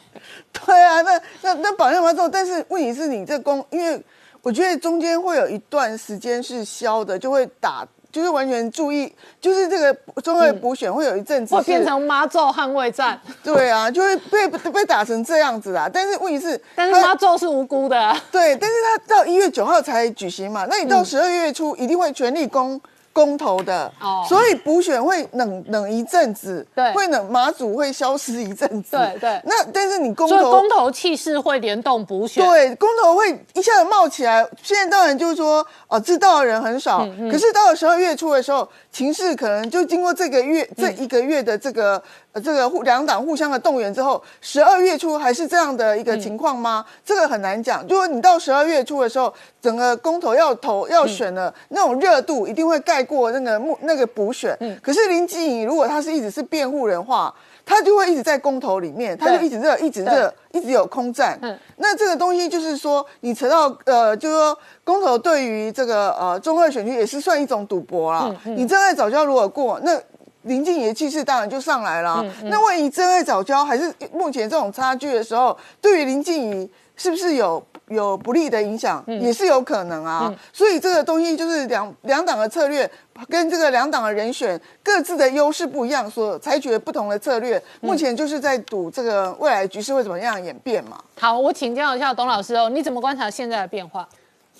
对啊，那那那绑架妈做，但是问题是你。这公，因为我觉得中间会有一段时间是消的，就会打，就是完全注意，就是这个中卫补选会有一阵子会变成妈咒捍卫战。对啊，就会被被打成这样子啊。但是问题是，但是妈咒是无辜的。啊对，但是他到一月九号才举行嘛，那你到十二月初一定会全力攻。公投的，所以补选会冷冷一阵子，对，会冷马祖会消失一阵子，对对。那但是你公投，公投气势会联动补选，对，公投会一下子冒起来。现在当然就是说，哦，知道的人很少，可是到了十二月初的时候，情势可能就经过这个月这一个月的这个呃这个互两党互相的动员之后，十二月初还是这样的一个情况吗？这个很难讲。如果你到十二月初的时候，整个公投要投要选了，那种热度一定会盖过那个目那个补选。可是林静怡如果他是一直是辩护人话，他就会一直在公投里面，他就一直热，一直热，一直有空战。那这个东西就是说，你扯到呃，就是说公投对于这个呃中二选区也是算一种赌博啦。你真爱早教如果过，那林静怡的气势当然就上来了。那万一真爱早教还是目前这种差距的时候，对于林静怡是不是有？有不利的影响，也是有可能啊。所以这个东西就是两两党的策略跟这个两党的人选各自的优势不一样，所采取不同的策略。目前就是在赌这个未来局势会怎么样演变嘛。好，我请教一下董老师哦，你怎么观察现在的变化？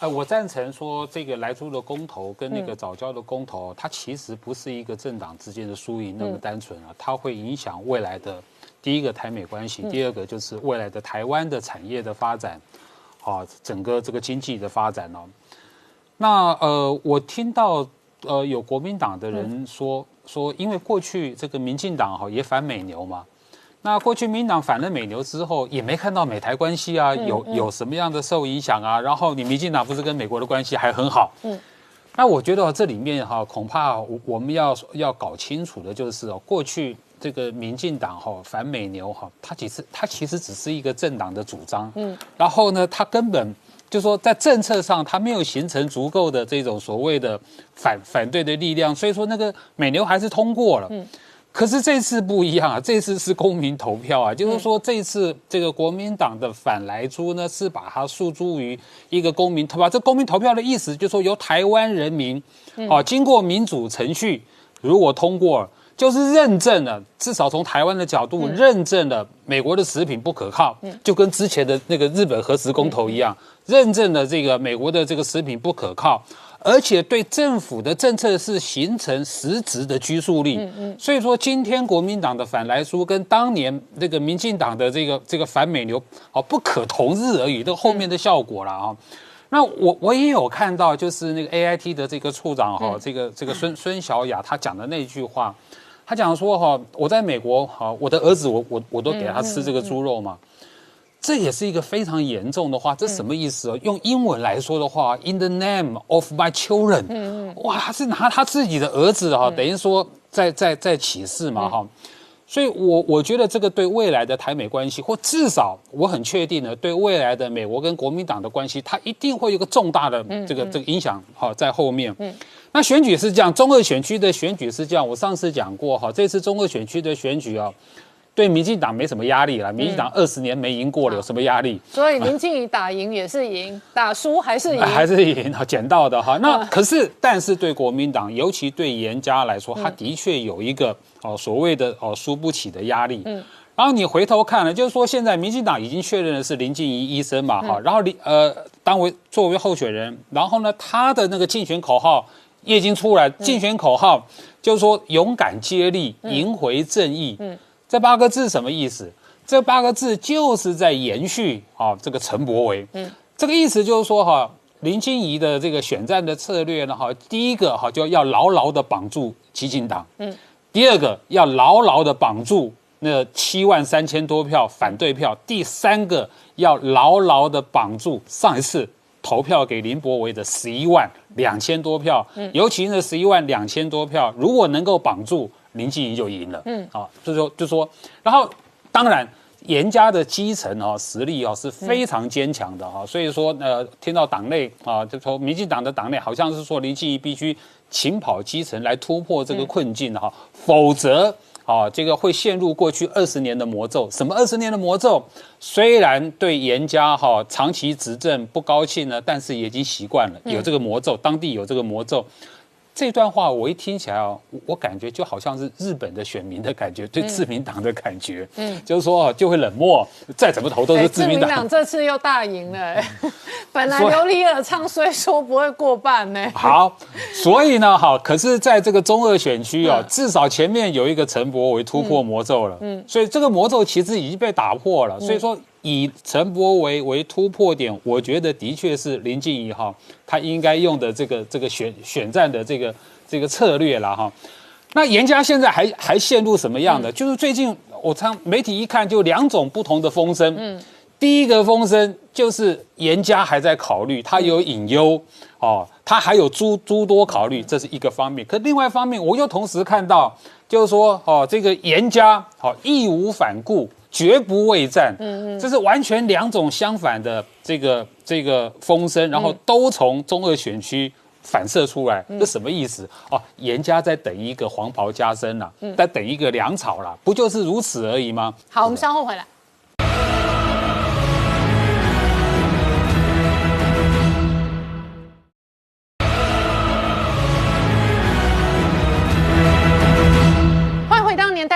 呃，我赞成说这个来租的公投跟那个早教的公投，它其实不是一个政党之间的输赢那么单纯啊，它会影响未来的第一个台美关系，第二个就是未来的台湾的产业的发展。啊，整个这个经济的发展哦，那呃，我听到呃有国民党的人说说，因为过去这个民进党哈也反美牛嘛，那过去民党反了美牛之后，也没看到美台关系啊有有什么样的受影响啊，然后你民进党不是跟美国的关系还很好，嗯，那我觉得这里面哈恐怕我我们要要搞清楚的就是哦，过去。这个民进党哈反美牛哈，它其实它其实只是一个政党的主张，嗯，然后呢，它根本就说在政策上它没有形成足够的这种所谓的反反对的力量，所以说那个美牛还是通过了，嗯，可是这次不一样啊，这次是公民投票啊，就是说这次这个国民党的反来猪呢是把它诉诸于一个公民投票，这公民投票的意思就是说由台湾人民，啊，经过民主程序如果通过。就是认证了，至少从台湾的角度认证了美国的食品不可靠，就跟之前的那个日本核实公投一样，认证了这个美国的这个食品不可靠，而且对政府的政策是形成实质的拘束力。嗯所以说，今天国民党的反来书跟当年那个民进党的这个这个反美牛，哦，不可同日而语，这后面的效果了啊。那我我也有看到，就是那个 A I T 的这个处长哈，这个这个孙孙小雅他讲的那句话。他讲说哈，我在美国哈，我的儿子我我我都给他吃这个猪肉嘛，这也是一个非常严重的话，这什么意思？用英文来说的话，In the name of my children，嗯哇，他是拿他自己的儿子哈，等于说在在在歧视嘛哈，所以我我觉得这个对未来的台美关系，或至少我很确定的，对未来的美国跟国民党的关系，它一定会有个重大的这个这个影响哈，在后面。嗯。那选举是这样，中二选区的选举是这样。我上次讲过哈，这次中二选区的选举啊，对民进党没什么压力了。民进党二十年没赢过了，有什么压力？所以林静怡打赢也是赢，打输还是赢，还是赢，捡到的哈。那可是，但是对国民党，尤其对严家来说，他的确有一个哦所谓的哦输不起的压力。嗯。然后你回头看了，就是说现在民进党已经确认的是林静怡医生嘛哈，然后林呃当为作为候选人，然后呢他的那个竞选口号。已经出来竞选口号，就是说勇敢接力，赢回正义。嗯，这八个字什么意思？这八个字就是在延续啊，这个陈伯维。嗯，这个意思就是说哈，林清怡的这个选战的策略呢，哈，第一个哈就要牢牢的绑住激进党。嗯，第二个要牢牢的绑住那七万三千多票反对票。第三个要牢牢的绑住上一次。投票给林博维的十一万两千多票，嗯尤其那十一万两千多票，如果能够绑住林静怡就赢了。嗯，啊，所以说就说，然后当然严家的基层哦实力哦是非常坚强的哈，所以说呃听到党内啊就从民进党的党内好像是说林静怡必须勤跑基层来突破这个困境哈，否则。啊，这个会陷入过去二十年的魔咒。什么二十年的魔咒？虽然对严家哈长期执政不高兴呢，但是已经习惯了，有这个魔咒，当地有这个魔咒。这段话我一听起来哦，我感觉就好像是日本的选民的感觉，对自民党的感觉，嗯，就是说就会冷漠，再怎么投都是自民党。这次又大赢了，本来刘里尔唱虽说不会过半呢。好，所以呢，好，可是在这个中二选区哦，至少前面有一个陈伯为突破魔咒了，嗯，所以这个魔咒其实已经被打破了，所以说。以陈伯维为突破点，我觉得的确是林静怡哈，他应该用的这个这个选选战的这个这个策略了哈。那严家现在还还陷入什么样的？就是最近我常媒体一看，就两种不同的风声。嗯，第一个风声就是严家还在考虑，他有隐忧哦，他还有诸诸多考虑，这是一个方面。可另外一方面，我又同时看到，就是说哦，这个严家好义无反顾。绝不畏战，嗯嗯，这是完全两种相反的这个这个风声，然后都从中二选区反射出来，这什么意思？哦，严家在等一个黄袍加身呐，在等一个粮草了，不就是如此而已吗？好，我们稍后回来。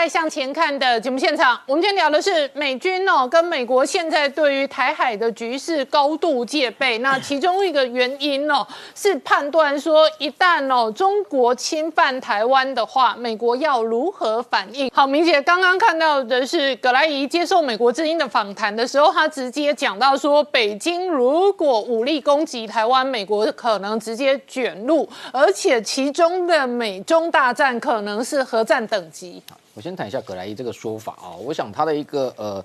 向前看的节目现场，我们今天聊的是美军哦，跟美国现在对于台海的局势高度戒备。那其中一个原因哦，是判断说，一旦哦中国侵犯台湾的话，美国要如何反应？好，明姐刚刚看到的是葛莱仪接受美国之音的访谈的时候，他直接讲到说，北京如果武力攻击台湾，美国可能直接卷入，而且其中的美中大战可能是核战等级。我先谈一下葛莱伊这个说法啊，我想他的一个呃。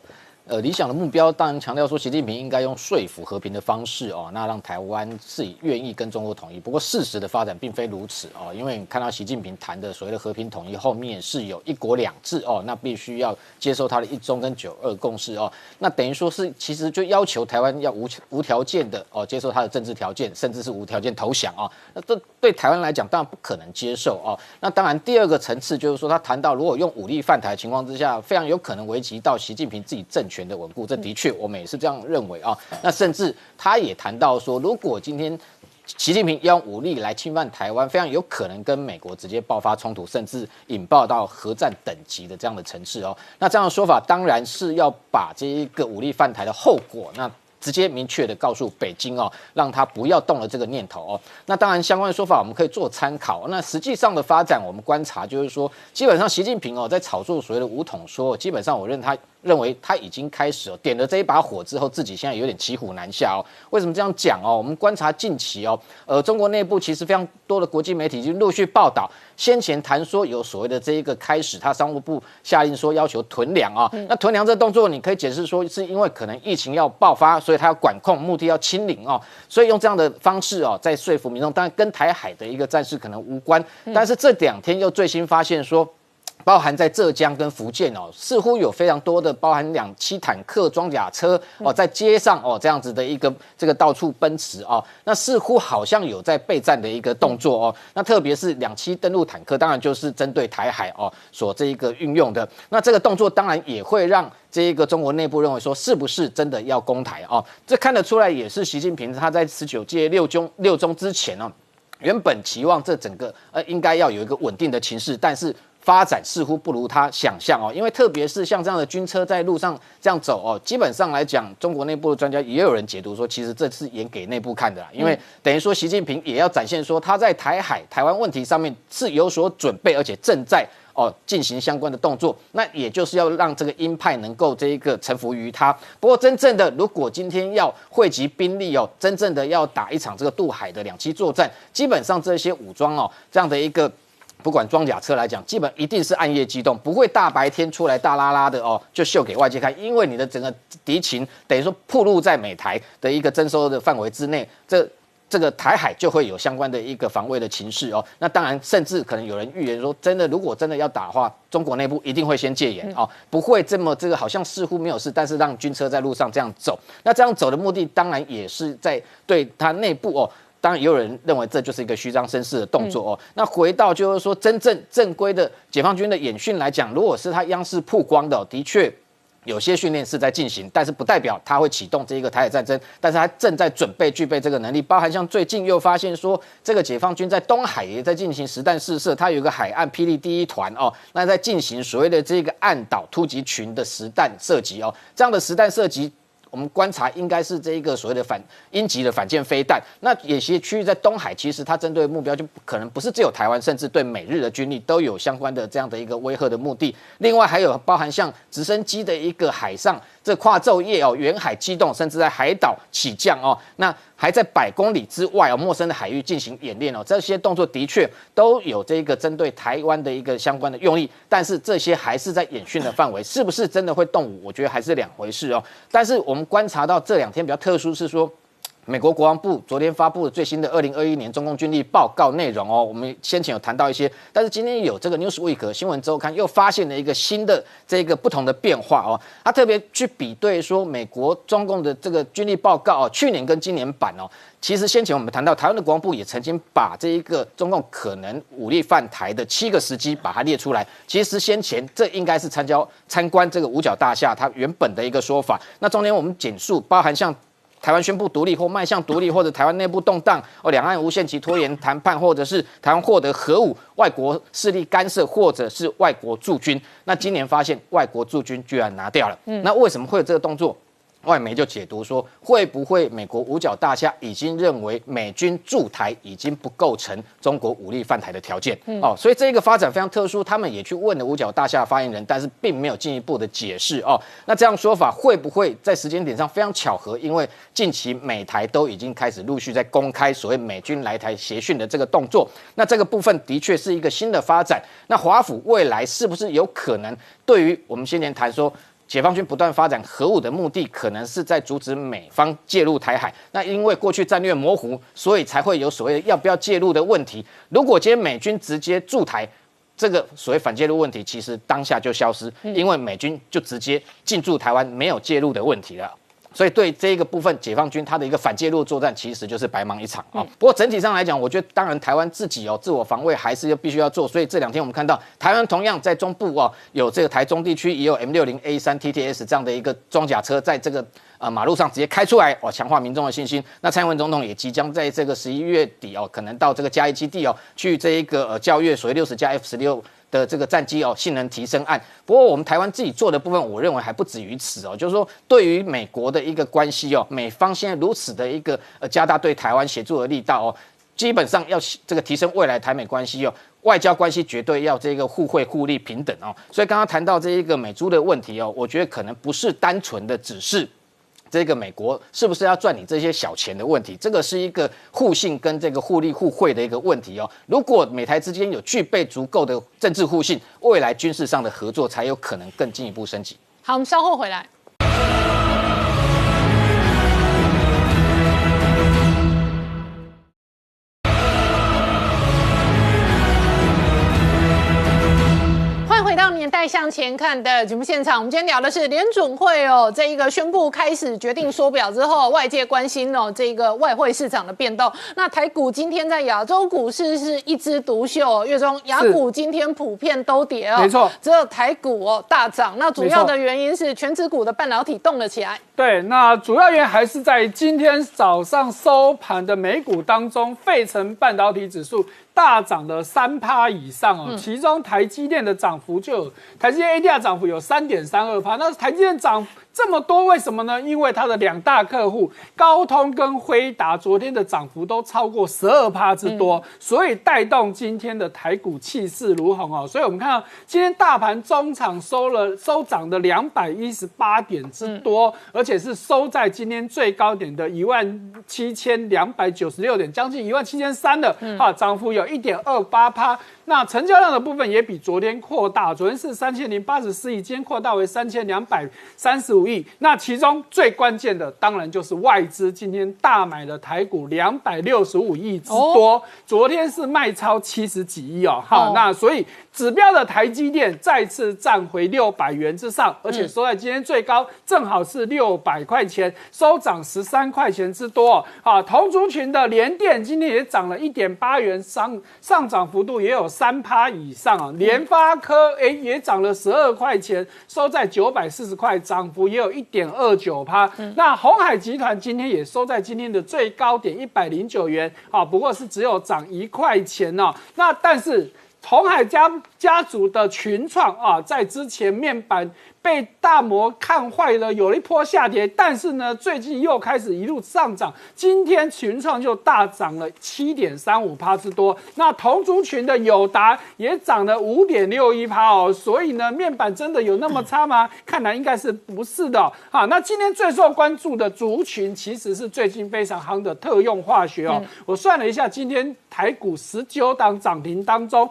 呃，理想的目标当然强调说，习近平应该用说服和平的方式哦，那让台湾是愿意跟中国统一。不过事实的发展并非如此哦，因为你看到习近平谈的所谓的和平统一后面是有一国两制哦，那必须要接受他的一中跟九二共识哦，那等于说是其实就要求台湾要无无条件的哦接受他的政治条件，甚至是无条件投降啊。那这对台湾来讲当然不可能接受哦。那当然第二个层次就是说，他谈到如果用武力犯台的情况之下，非常有可能危及到习近平自己政权。的稳固，这的确我们也是这样认为啊。那甚至他也谈到说，如果今天习近平要用武力来侵犯台湾，非常有可能跟美国直接爆发冲突，甚至引爆到核战等级的这样的层次哦。那这样的说法当然是要把这一个武力犯台的后果，那直接明确的告诉北京哦，让他不要动了这个念头哦。那当然相关的说法我们可以做参考。那实际上的发展，我们观察就是说，基本上习近平哦在炒作所谓的武统说，基本上我认他。认为他已经开始哦，点了这一把火之后，自己现在有点骑虎难下哦。为什么这样讲哦？我们观察近期哦，呃，中国内部其实非常多的国际媒体已经陆续报道，先前谈说有所谓的这一个开始，他商务部下令说要求囤粮啊。那囤粮这动作，你可以解释说是因为可能疫情要爆发，所以他要管控，目的要清零哦。所以用这样的方式哦，在说服民众，当然跟台海的一个战事可能无关。但是这两天又最新发现说。包含在浙江跟福建哦，似乎有非常多的包含两栖坦克、装甲车哦，在街上哦这样子的一个这个到处奔驰哦，那似乎好像有在备战的一个动作哦。那特别是两栖登陆坦克，当然就是针对台海哦所这一个运用的。那这个动作当然也会让这一个中国内部认为说，是不是真的要攻台哦？这看得出来，也是习近平他在十九届六中六中之前呢，原本期望这整个呃应该要有一个稳定的情势，但是。发展似乎不如他想象哦，因为特别是像这样的军车在路上这样走哦，基本上来讲，中国内部的专家也有人解读说，其实这是演给内部看的啦，因为等于说习近平也要展现说他在台海、台湾问题上面是有所准备，而且正在哦进行相关的动作，那也就是要让这个鹰派能够这一个臣服于他。不过真正的如果今天要汇集兵力哦，真正的要打一场这个渡海的两栖作战，基本上这些武装哦这样的一个。不管装甲车来讲，基本一定是暗夜机动，不会大白天出来大拉拉的哦，就秀给外界看。因为你的整个敌情等于说暴露在美台的一个征收的范围之内，这这个台海就会有相关的一个防卫的情势哦。那当然，甚至可能有人预言说，真的如果真的要打的话，中国内部一定会先戒严哦，不会这么这个好像似乎没有事，但是让军车在路上这样走。那这样走的目的，当然也是在对他内部哦。当然，也有人认为这就是一个虚张声势的动作哦。那回到就是说，真正正规的解放军的演训来讲，如果是他央视曝光的，的确有些训练是在进行，但是不代表他会启动这一个台海战争。但是他正在准备具备这个能力，包含像最近又发现说，这个解放军在东海也在进行实弹试射，它有一个海岸霹雳第一团哦，那在进行所谓的这个岸岛突击群的实弹射击哦，这样的实弹射击。我们观察应该是这一个所谓的反应急的反舰飞弹，那有些区域在东海，其实它针对目标就可能不是只有台湾，甚至对美日的军力都有相关的这样的一个威吓的目的。另外还有包含像直升机的一个海上。这跨昼夜哦，远海机动，甚至在海岛起降哦，那还在百公里之外哦，陌生的海域进行演练哦，这些动作的确都有这个针对台湾的一个相关的用意，但是这些还是在演训的范围，是不是真的会动武？我觉得还是两回事哦。但是我们观察到这两天比较特殊是说。美国国防部昨天发布了最新的二零二一年中共军力报告内容哦，我们先前有谈到一些，但是今天有这个 Newsweek 新闻周刊又发现了一个新的这个不同的变化哦，他特别去比对说美国中共的这个军力报告哦，去年跟今年版哦，其实先前我们谈到台湾的国防部也曾经把这一个中共可能武力犯台的七个时机把它列出来，其实先前这应该是参交参观这个五角大厦它原本的一个说法，那中间我们简述包含像。台湾宣布独立或迈向独立，或者台湾内部动荡，哦，两岸无限期拖延谈判，或者是台湾获得核武，外国势力干涉，或者是外国驻军。那今年发现外国驻军居然拿掉了，嗯那为什么会有这个动作？外媒就解读说，会不会美国五角大厦已经认为美军驻台已经不构成中国武力犯台的条件？哦，所以这一个发展非常特殊，他们也去问了五角大厦发言人，但是并没有进一步的解释哦。那这样说法会不会在时间点上非常巧合？因为近期美台都已经开始陆续在公开所谓美军来台协训的这个动作，那这个部分的确是一个新的发展。那华府未来是不是有可能对于我们先前谈说？解放军不断发展核武的目的，可能是在阻止美方介入台海。那因为过去战略模糊，所以才会有所谓要不要介入的问题。如果今天美军直接驻台，这个所谓反介入问题，其实当下就消失，因为美军就直接进驻台湾，没有介入的问题了。所以对这一个部分，解放军他的一个反介入作战，其实就是白忙一场啊。不过整体上来讲，我觉得当然台湾自己哦自我防卫还是要必须要做。所以这两天我们看到台湾同样在中部哦有这个台中地区也有 M 六零 A 三 TTS 这样的一个装甲车在这个呃马路上直接开出来哦，强化民众的信心。那蔡英文总统也即将在这个十一月底哦，可能到这个嘉义基地哦去这一个呃教育所谓六十加 F 十六。的这个战机哦，性能提升案。不过我们台湾自己做的部分，我认为还不止于此哦。就是说，对于美国的一个关系哦，美方现在如此的一个呃加大对台湾协助的力道哦，基本上要这个提升未来台美关系哦，外交关系绝对要这个互惠互利平等哦。所以刚刚谈到这一个美猪的问题哦，我觉得可能不是单纯的只是。这个美国是不是要赚你这些小钱的问题？这个是一个互信跟这个互利互惠的一个问题哦。如果美台之间有具备足够的政治互信，未来军事上的合作才有可能更进一步升级。好，我们稍后回来。向前看的节目现场，我们今天聊的是联准会哦，这一个宣布开始决定缩表之后，外界关心哦，这个外汇市场的变动。那台股今天在亚洲股市是一枝独秀，月中亚股今天普遍都跌哦，没错，只有台股哦大涨。那主要的原因是全指股的半导体动了起来。对，那主要原因还是在今天早上收盘的美股当中，费城半导体指数。大涨了三趴以上哦，其中台积电的涨幅就有台积电 ADR 涨幅有三点三二趴，那台积电涨。这么多为什么呢？因为它的两大客户高通跟辉达昨天的涨幅都超过十二趴之多，所以带动今天的台股气势如虹哦。所以我们看到今天大盘中场收了收涨的两百一十八点之多，而且是收在今天最高点的一万七千两百九十六点，将近一万七千三的哈，涨幅有一点二八趴。那成交量的部分也比昨天扩大，昨天是三千零八十四亿，今天扩大为三千两百三十五亿。那其中最关键的，当然就是外资今天大买的台股两百六十五亿之多，昨天是卖超七十几亿哦。好，那所以。指标的台积电再次站回六百元之上，而且收在今天最高，正好是六百块钱，收涨十三块钱之多。啊，同族群的联电今天也涨了一点八元，上上涨幅度也有三趴以上啊。联发科哎也涨了十二块钱，收在九百四十块，涨幅也有一点二九趴。那红海集团今天也收在今天的最高点一百零九元，啊，不过是只有涨一块钱哦。那但是。红海家家族的群创啊，在之前面板被大摩看坏了，有了一波下跌，但是呢，最近又开始一路上涨。今天群创就大涨了七点三五趴之多，那同族群的友达也涨了五点六一趴哦。所以呢，面板真的有那么差吗？看来应该是不是的。好，那今天最受关注的族群其实是最近非常夯的特用化学哦。我算了一下，今天台股十九档涨停当中。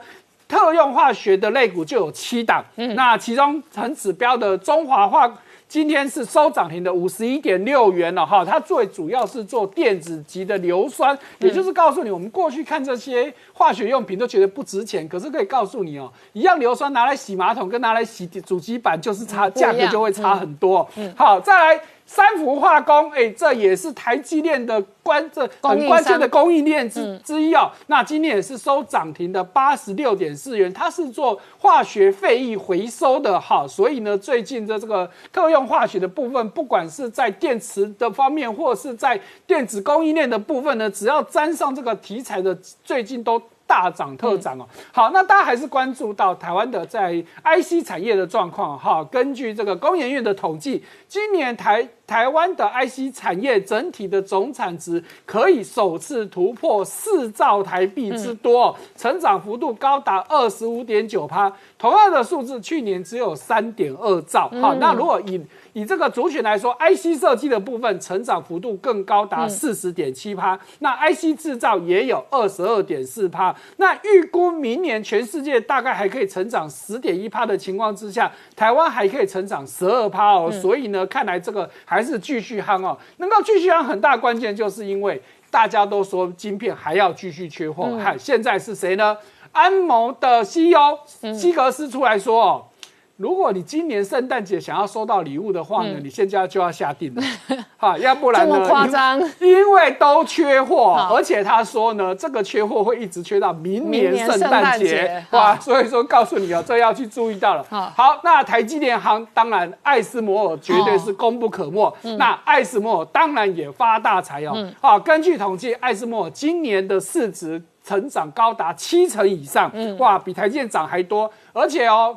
特用化学的类股就有七档，那其中很指标的中华化今天是收涨停的五十一点六元了哈，它最主要是做电子级的硫酸，也就是告诉你，我们过去看这些化学用品都觉得不值钱，可是可以告诉你哦，一样硫酸拿来洗马桶跟拿来洗主机板就是差价格就会差很多。好，再来。三氟化工，哎，这也是台积电的关，这很关键的供应链之之一哦。那今天也是收涨停的八十六点四元，它是做化学废液回收的哈，所以呢，最近的这个特用化学的部分，不管是在电池的方面，或是在电子供应链的部分呢，只要沾上这个题材的，最近都。大涨特涨哦，好，那大家还是关注到台湾的在 IC 产业的状况哈。根据这个工研院的统计，今年台台湾的 IC 产业整体的总产值可以首次突破四兆台币之多，成长幅度高达二十五点九趴。同样的数字，去年只有三点二兆。好，那如果以以这个族群来说，IC 设计的部分成长幅度更高达四十点七趴，那 IC 制造也有二十二点四趴。那预估明年全世界大概还可以成长十点一趴的情况之下，台湾还可以成长十二趴哦。所以呢，看来这个还是继续夯哦。能够继续夯，很大关键就是因为大家都说晶片还要继续缺货。看，现在是谁呢？安谋的 CEO 西格斯出来说哦。如果你今年圣诞节想要收到礼物的话呢，你现在就要下定了，哈，要不然呢？这么夸张？因为都缺货，而且他说呢，这个缺货会一直缺到明年圣诞节，哇！所以说告诉你哦，这要去注意到了。好，那台积电行当然艾斯摩尔绝对是功不可没，那艾斯摩尔当然也发大财哦。好，根据统计，艾斯摩尔今年的市值成长高达七成以上，哇，比台积电涨还多，而且哦。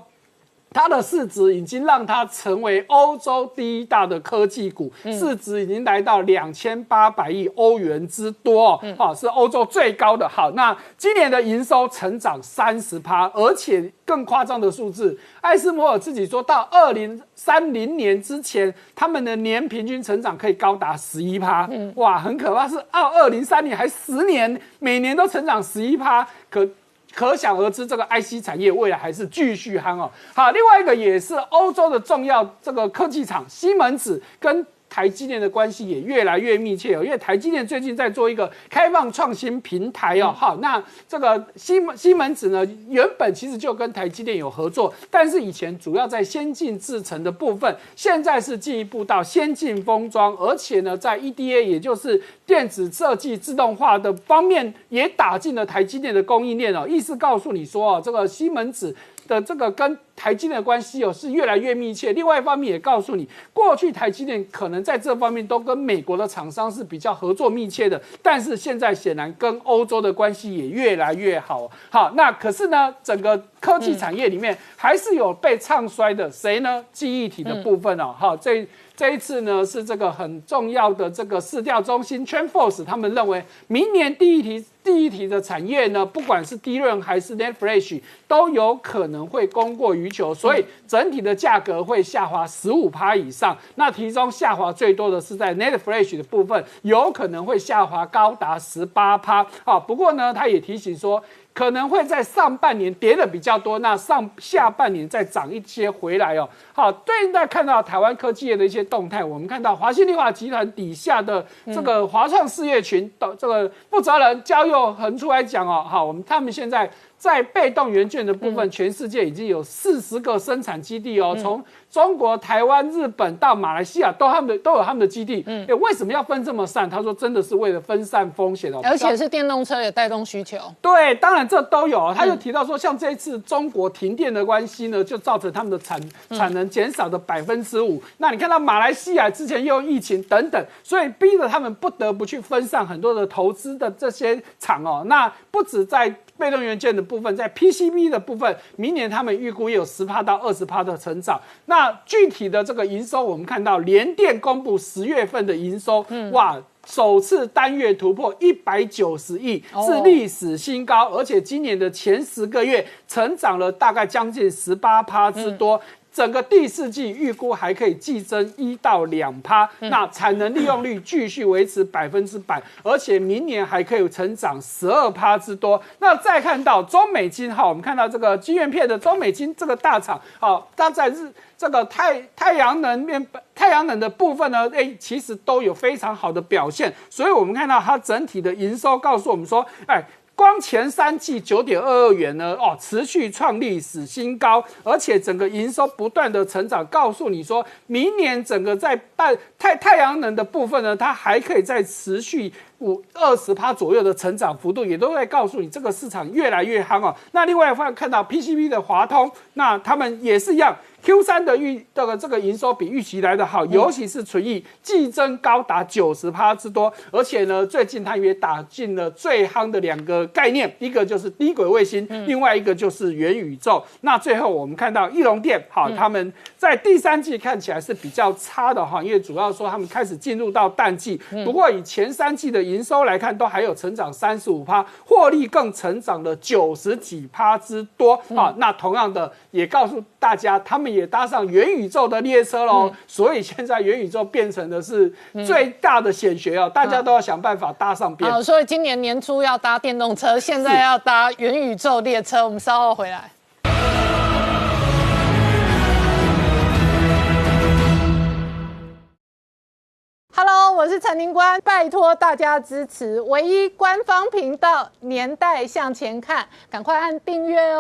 它的市值已经让它成为欧洲第一大的科技股，市值已经来到两千八百亿欧元之多，好，是欧洲最高的。好，那今年的营收成长三十趴，而且更夸张的数字，艾斯摩尔自己说到二零三零年之前，他们的年平均成长可以高达十一趴，哇，很可怕，是二二零三年还十年，每年都成长十一趴，可。可想而知，这个 IC 产业未来还是继续夯哦。好，另外一个也是欧洲的重要这个科技厂西门子跟。台积电的关系也越来越密切哦，因为台积电最近在做一个开放创新平台哦。好，那这个西门西门子呢，原本其实就跟台积电有合作，但是以前主要在先进制程的部分，现在是进一步到先进封装，而且呢，在 EDA 也就是电子设计自动化的方面，也打进了台积电的供应链哦。意思告诉你说哦，这个西门子。的这个跟台积电的关系哦是越来越密切。另外一方面也告诉你，过去台积电可能在这方面都跟美国的厂商是比较合作密切的，但是现在显然跟欧洲的关系也越来越好。好，那可是呢，整个科技产业里面还是有被唱衰的，谁呢？记忆体的部分哦。好，这。这一次呢，是这个很重要的这个市调中心 TrendForce，他们认为明年第一题第一题的产业呢，不管是低润还是 Net Flash，都有可能会供过于求，所以整体的价格会下滑十五趴以上。那其中下滑最多的是在 Net Flash 的部分，有可能会下滑高达十八趴。啊，不过呢，他也提醒说。可能会在上半年跌的比较多，那上下半年再涨一些回来哦。好，对应在看到台湾科技业的一些动态，我们看到华新丽华集团底下的这个华创事业群的这个负责人焦佑恒出来讲哦，好，我们他们现在。在被动元件的部分，全世界已经有四十个生产基地哦，从中国、台湾、日本到马来西亚，都他们的都有他们的基地。嗯，为什么要分这么散？他说，真的是为了分散风险哦。而且是电动车也带动需求。对，当然这都有。他就提到说，像这一次中国停电的关系呢，就造成他们的产产能减少的百分之五。那你看到马来西亚之前又疫情等等，所以逼着他们不得不去分散很多的投资的这些厂哦。那不止在被动元件的。部分，在 PCB 的部分，明年他们预估有十帕到二十帕的成长。那具体的这个营收，我们看到联电公布十月份的营收，哇！首次单月突破一百九十亿，是历史新高，而且今年的前十个月成长了大概将近十八趴之多。整个第四季预估还可以季增一到两趴，那产能利用率继续维持百分之百，而且明年还可以成长十二趴之多。那再看到中美金哈，我们看到这个晶圆片的中美金这个大厂，好，它在日这个太太阳能面太阳能的部分呢，哎，其实都有非常好的表现，所以我们看到它整体的营收告诉我们说，哎。光前三季九点二二元呢，哦，持续创历史新高，而且整个营收不断的成长，告诉你说，明年整个在半太太阳能的部分呢，它还可以再持续五二十趴左右的成长幅度，也都会告诉你这个市场越来越夯哦。那另外看到 PCB 的华通，那他们也是一样。Q 三的预这个这个营收比预期来的好，尤其是纯益季增高达九十趴之多，而且呢，最近它也打进了最夯的两个概念，一个就是低轨卫星，另外一个就是元宇宙。那最后我们看到翼龙电，好，他们在第三季看起来是比较差的哈，因为主要说他们开始进入到淡季，不过以前三季的营收来看，都还有成长三十五趴，获利更成长了九十几趴之多啊。那同样的也告诉大家，他们。也搭上元宇宙的列车喽，所以现在元宇宙变成的是最大的险学哦，大家都要想办法搭上边。好，所以今年年初要搭电动车，现在要搭元宇宙列车。我们稍后回来。Hello，我是陈宁官，拜托大家支持唯一官方频道《年代向前看》，赶快按订阅哦。